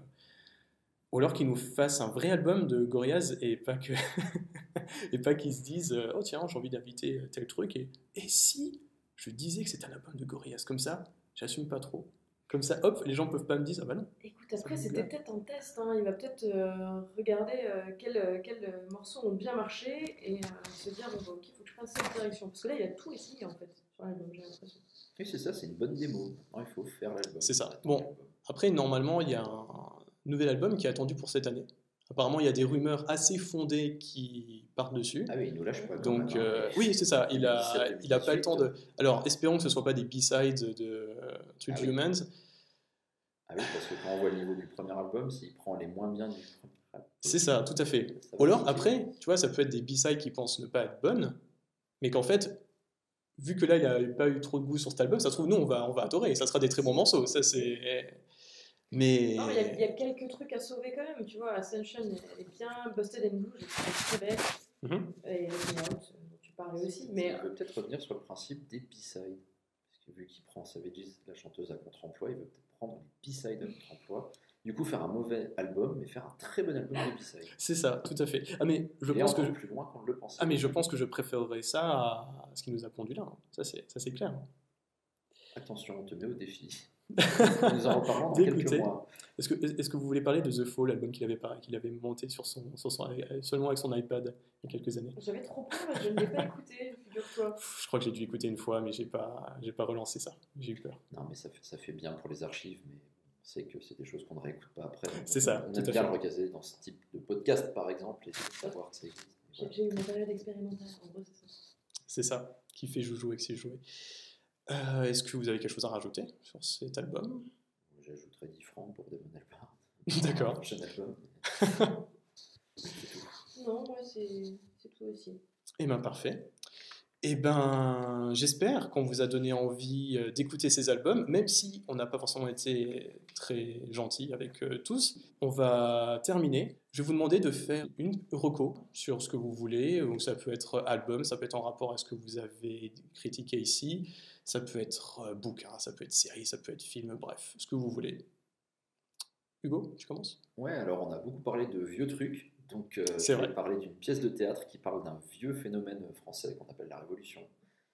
Ou alors qu'il nous fasse un vrai album de Gorillaz et pas que et pas qu'ils se disent euh, oh tiens j'ai envie d'inviter tel truc et, et si je disais que c'était un album de Gorillaz comme ça j'assume pas trop comme ça hop les gens peuvent pas me dire ah bah non Écoute, après c'était peut-être un test. hein. Il va peut-être euh, regarder euh, quels euh, quels, euh, morceaux ont bien marché et euh, se dire bon, bah, ok, il faut que je fasse cette direction. Parce que là, il a tout essayé en fait sur l'album, j'ai l'impression. Oui, c'est ça, c'est une bonne démo. Il faut faire l'album. C'est ça. Bon. Après, normalement, il y a un nouvel album qui est attendu pour cette année. Apparemment, il y a des rumeurs assez fondées qui partent dessus. Ah oui, il nous lâche pas. Donc, hein. euh, oui, c'est ça. Il a, 2017, il a pas le temps de. 2018. Alors, espérons que ce soit pas des B-sides de euh, True Ah oui. Humans. Ah oui, parce que quand on voit le niveau du premier album, s'il prend les moins bien du premier album. C'est ça, tout à fait. Ou alors, après, tu vois, ça peut être des B-sides qui pensent ne pas être bonnes, mais qu'en fait, vu que là, il n'a pas eu trop de goût sur cet album, ça se trouve, nous, on va, on va adorer. Ça sera des très bons morceaux. Ça, c'est. Mais. Il y a- y, a quelques trucs à sauver quand même. Tu vois, Ascension, elle est bien. Busted and Blue, trouvé très belle. Mhm. Et Out, dont tu parlais aussi. Mais il veut peut-être revenir sur le principe des B-sides. Parce que vu qu'il prend Savages, la chanteuse à contre-emploi, il veut peut-être prendre les B-sides à contre-emploi. Du coup, faire un mauvais album, mais faire un très bon album de B-sides. C'est ça, tout à fait. Ah, mais je Et pense que. encore plus loin qu'on ne le pensait. Ah mais je pense que je préférerais ça à ce qui nous a conduit là. hein. Ça c'est ça c'est clair. Attention, on te met au défi. Nous en reparlons dans quelques D'écouter. mois. Est-ce que est-ce que vous voulez parler de The Fall, l'album qu'il avait qu'il avait monté sur son, sur son seulement avec son iPad il y a quelques années? j'avais trop peur je ne l'ai pas écouté, figure-toi. Je crois que j'ai dû écouter une fois, mais j'ai pas j'ai pas relancé ça. J'ai eu peur. Non, mais ça fait, ça fait bien pour les archives, mais sait que c'est des choses qu'on ne réécoute pas après. C'est ça, On aime à bien le recaser dans ce type de podcast, par exemple, et savoir que ça existe. J'ai Voilà. j'ai eu ma période expérimentale, en gros, c'est ça. C'est ça qui fait joujou avec ses jouets. Euh, est-ce que vous avez quelque chose à rajouter sur cet album? J'ajouterais 10 francs pour Damon Albarn. D'accord. Prochain album. C'est tout. Non, moi, c'est c'est tout aussi. Eh bien, parfait. Eh ben, j'espère qu'on vous a donné envie euh, d'écouter ces albums, même si on n'a pas forcément été très gentil avec euh, tous. On va terminer. Je vais vous demander de faire une reco sur ce que vous voulez. Donc ça peut être album, ça peut être en rapport à ce que vous avez critiqué ici, ça peut être euh, bouquin, ça peut être série, ça peut être film, bref, ce que vous voulez. Hugo, tu commences? Ouais, alors on a beaucoup parlé de vieux trucs. Donc, euh, C'est je vais vrai. parler d'une pièce de théâtre qui parle d'un vieux phénomène français qu'on appelle la Révolution.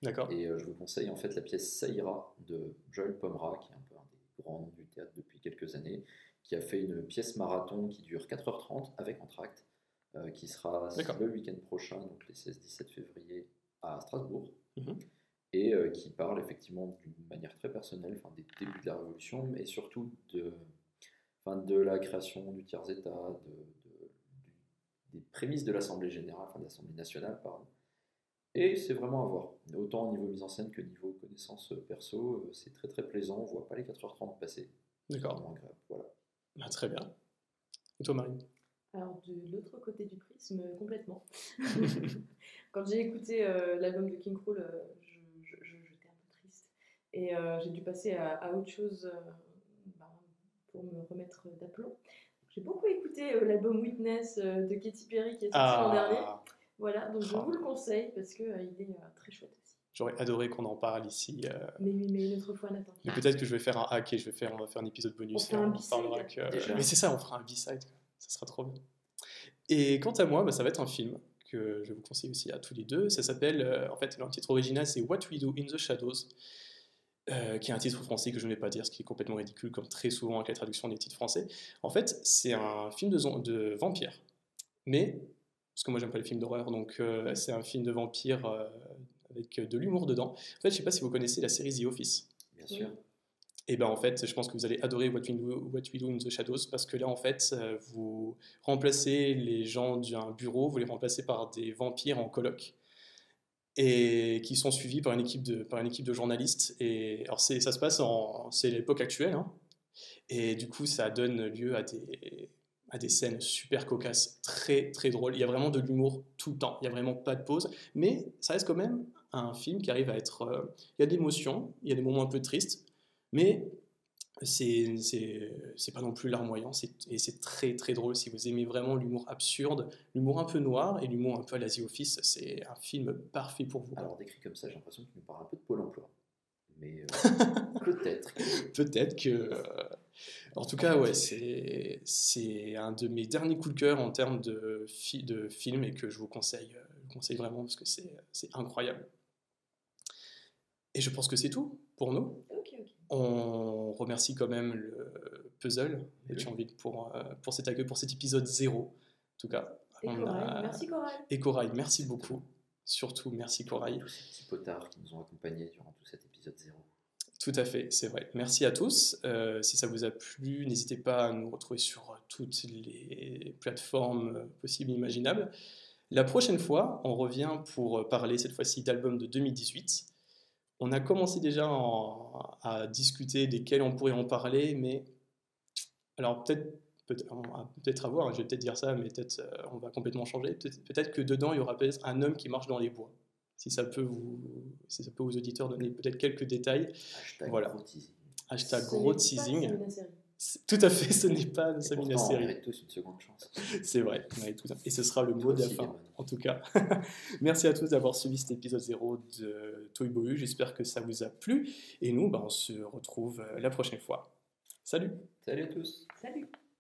D'accord Et euh, je vous conseille en fait la pièce Ça ira de Joël Pomera, qui est un peu un des grands noms du théâtre depuis quelques années, qui a fait une pièce marathon qui dure 4h30 avec entracte, euh, qui sera le week-end prochain, donc les 16-17 février à Strasbourg, Mhm. et euh, qui parle effectivement d'une manière très personnelle enfin, des débuts de la Révolution, mais surtout de, enfin, de la création du tiers-État, de, des prémices de l'Assemblée générale, enfin de l'Assemblée nationale, pardon. Et c'est vraiment à voir. Autant au niveau mise en scène que niveau connaissance perso, euh, c'est très très plaisant. On voit pas les 4h30 passer. D'accord. Voilà. Ah, très bien. Et toi, Marine? Alors, de l'autre côté du prisme, euh, complètement. Quand j'ai écouté euh, l'album de King Krul, euh, je- je- je- j'étais un peu triste. Et euh, j'ai dû passer à, à autre chose euh, bah, pour me remettre d'aplomb. J'ai beaucoup écouté euh, l'album Witness euh, de Katy Perry qui est sorti l'an dernier. Ah, Voilà, donc je Ah. vous le conseille parce qu'il il est euh, très chouette aussi. J'aurais adoré qu'on en parle ici. euh, Mais oui, mais une autre fois, Nathan. Mais peut-être que je vais faire un hack et je vais faire, on va faire un épisode bonus On et un on parlera que. Mais c'est ça, on fera un B-side. Ça sera trop bien. Et quant à moi, bah, ça va être un film que je vous conseille aussi à tous les deux. Ça s'appelle, euh, en fait, le titre original, c'est What We Do in the Shadows, euh, qui est un titre français que je ne vais pas dire, ce qui est complètement ridicule, comme très souvent avec les traductions des titres français. En fait, c'est un film de, de vampire. Mais, parce que moi, j'aime pas les films d'horreur, donc euh, c'est un film de vampire euh, avec de l'humour dedans. En fait, je sais pas si vous connaissez la série The Office. Bien sûr. Et ben en fait, je pense que vous allez adorer What We Do, What We Do in the Shadows parce que là, en fait, vous remplacez les gens d'un bureau, vous les remplacez par des vampires en coloc et qui sont suivis par une équipe de, par une équipe de journalistes. Et alors, ça se passe en, c'est l'époque actuelle, hein. et du coup, ça donne lieu à des, à des scènes super cocasses, très très drôles. Il y a vraiment de l'humour tout le temps, il n'y a vraiment pas de pause, mais ça reste quand même un film qui arrive à être. euh, il y a de l'émotion, il y a des moments un peu tristes, mais c'est pas non plus larmoyant et c'est très très drôle si vous aimez vraiment l'humour absurde l'humour un peu noir et l'humour un peu à la The Office c'est un film parfait pour vous Alors décrit comme ça, j'ai l'impression qu'il nous parle un peu de Pôle emploi. Mais euh, peut-être. que- peut-être que euh, en tout cas ouais c'est un de mes derniers coups de cœur en termes de fi- de film et que je vous conseille euh, je conseille vraiment parce que c'est incroyable et je pense que c'est tout pour nous. On remercie quand même le puzzle et Oui. envie pour, euh, pour cet accueil, pour cet épisode zéro. En tout cas, Et on Corail, a- merci Corail. Et Corail, merci beaucoup. Surtout, merci Corail. Tous ces petits potards qui nous ont accompagnés durant tout cet épisode zéro. Tout à fait, c'est vrai. Merci à tous. Euh, si ça vous a plu, n'hésitez pas à nous retrouver sur toutes les plateformes euh, possibles et imaginables. La prochaine fois, on revient pour parler cette fois-ci d'albums de 2018. On a commencé déjà en- à discuter desquels on pourrait en parler, mais alors peut-être peut-être à voir, je vais peut-être dire ça, mais peut-être euh, on va complètement changer. Peut-être que dedans, il y aura peut-être un homme qui marche dans les bois. Si ça peut vous, si ça peut aux auditeurs donner peut-être quelques détails. Hashtag Voilà. gros teasing. Hashtag gros teasing. Tout à fait, ce n'est pas Samina pourtant, on mérite tous une seconde chance. C'est vrai, on mérite tout ça. Et ce sera le mot de la fin, en tout cas. Merci à tous d'avoir suivi cet épisode 0 de Toy Bohu. J'espère que ça vous a plu. Et nous, bah, on se retrouve euh, la prochaine fois. Salut Salut à tous Salut.